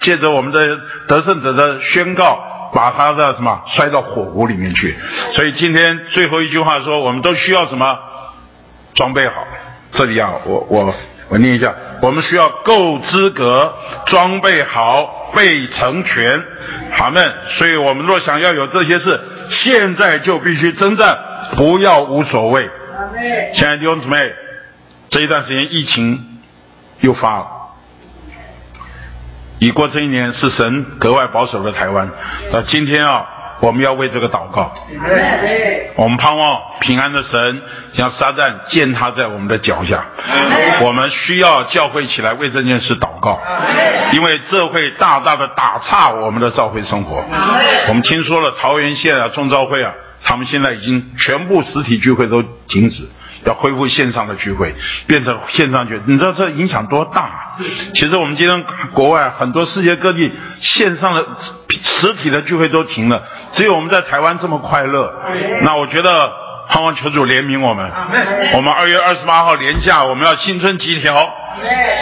借着我们的得胜者的宣告。把他的什么摔到火炉里面去，所以今天最后一句话说，我们都需要什么装备好。这里啊，我我我念一下，我们需要够资格，装备好，被成全，好们。所以我们若想要有这些事，现在就必须征战，不要无所谓。亲爱的弟兄姊妹，这一段时间疫情又发了。已过这一年，是神格外保守的台湾。那今天啊，我们要为这个祷告。我们盼望平安的神将撒旦践踏在我们的脚下。我们需要教会起来为这件事祷告，因为这会大大的打岔我们的教会生活。我们听说了桃园县啊，中召会啊，他们现在已经全部实体聚会都停止。要恢复线上的聚会，变成线上聚，你知道这影响多大？其实我们今天国外很多世界各地线上的实体的聚会都停了，只有我们在台湾这么快乐。那我觉得盼望求主怜悯我们。我们二月二十八号连假，我们要新春集条，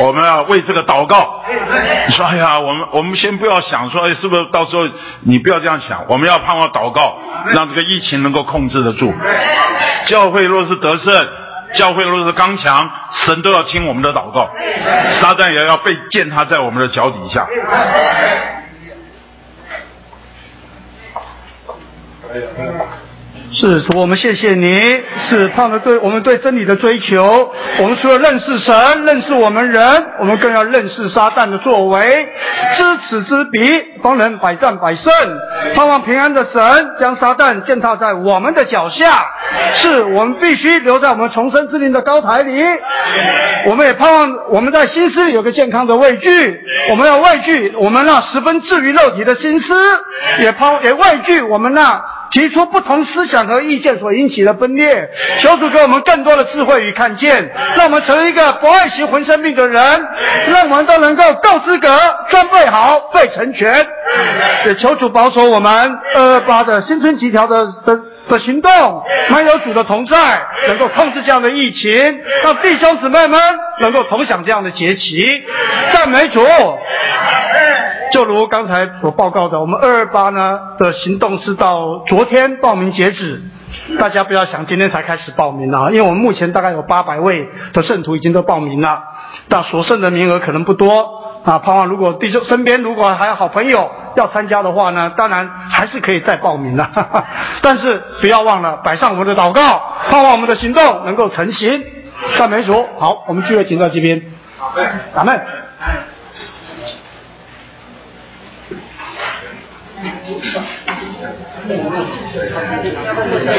我们要为这个祷告。你说哎呀，我们我们先不要想说，哎，是不是到时候你不要这样想，我们要盼望祷告，让这个疫情能够控制得住。教会若是得胜，教会若是刚强，神都要听我们的祷告，撒旦也要被践踏在我们的脚底下。是，我们谢谢你，是盼望对我们对真理的追求。我们除了认识神、认识我们人，我们更要认识撒旦的作为。知此知彼，方能百战百胜。盼望平安的神将撒旦践踏在我们的脚下，是我们必须留在我们重生之灵的高台里。我们也盼望我们在心思有个健康的畏惧，我们要畏惧我们那十分治愈肉体的心思，也盼也畏惧我们那。提出不同思想和意见所引起的分裂，求主给我们更多的智慧与看见，让我们成为一个不爱惜浑身命的人，让我们都能够够资格、装备好、被成全。也求主保守我们二八的新春集条的的的行动，没有主的同在，能够控制这样的疫情，让弟兄姊妹们能够同享这样的节期。赞美主。就如刚才所报告的，我们二二八呢的行动是到昨天报名截止，大家不要想今天才开始报名啊，因为我们目前大概有八百位的圣徒已经都报名了，但所剩的名额可能不多啊。盼望如果弟兄身边如果还有好朋友要参加的话呢，当然还是可以再报名的，但是不要忘了摆上我们的祷告，盼望我们的行动能够成行。赞美主，好，我们聚会停到这边，阿门。ハハハハ!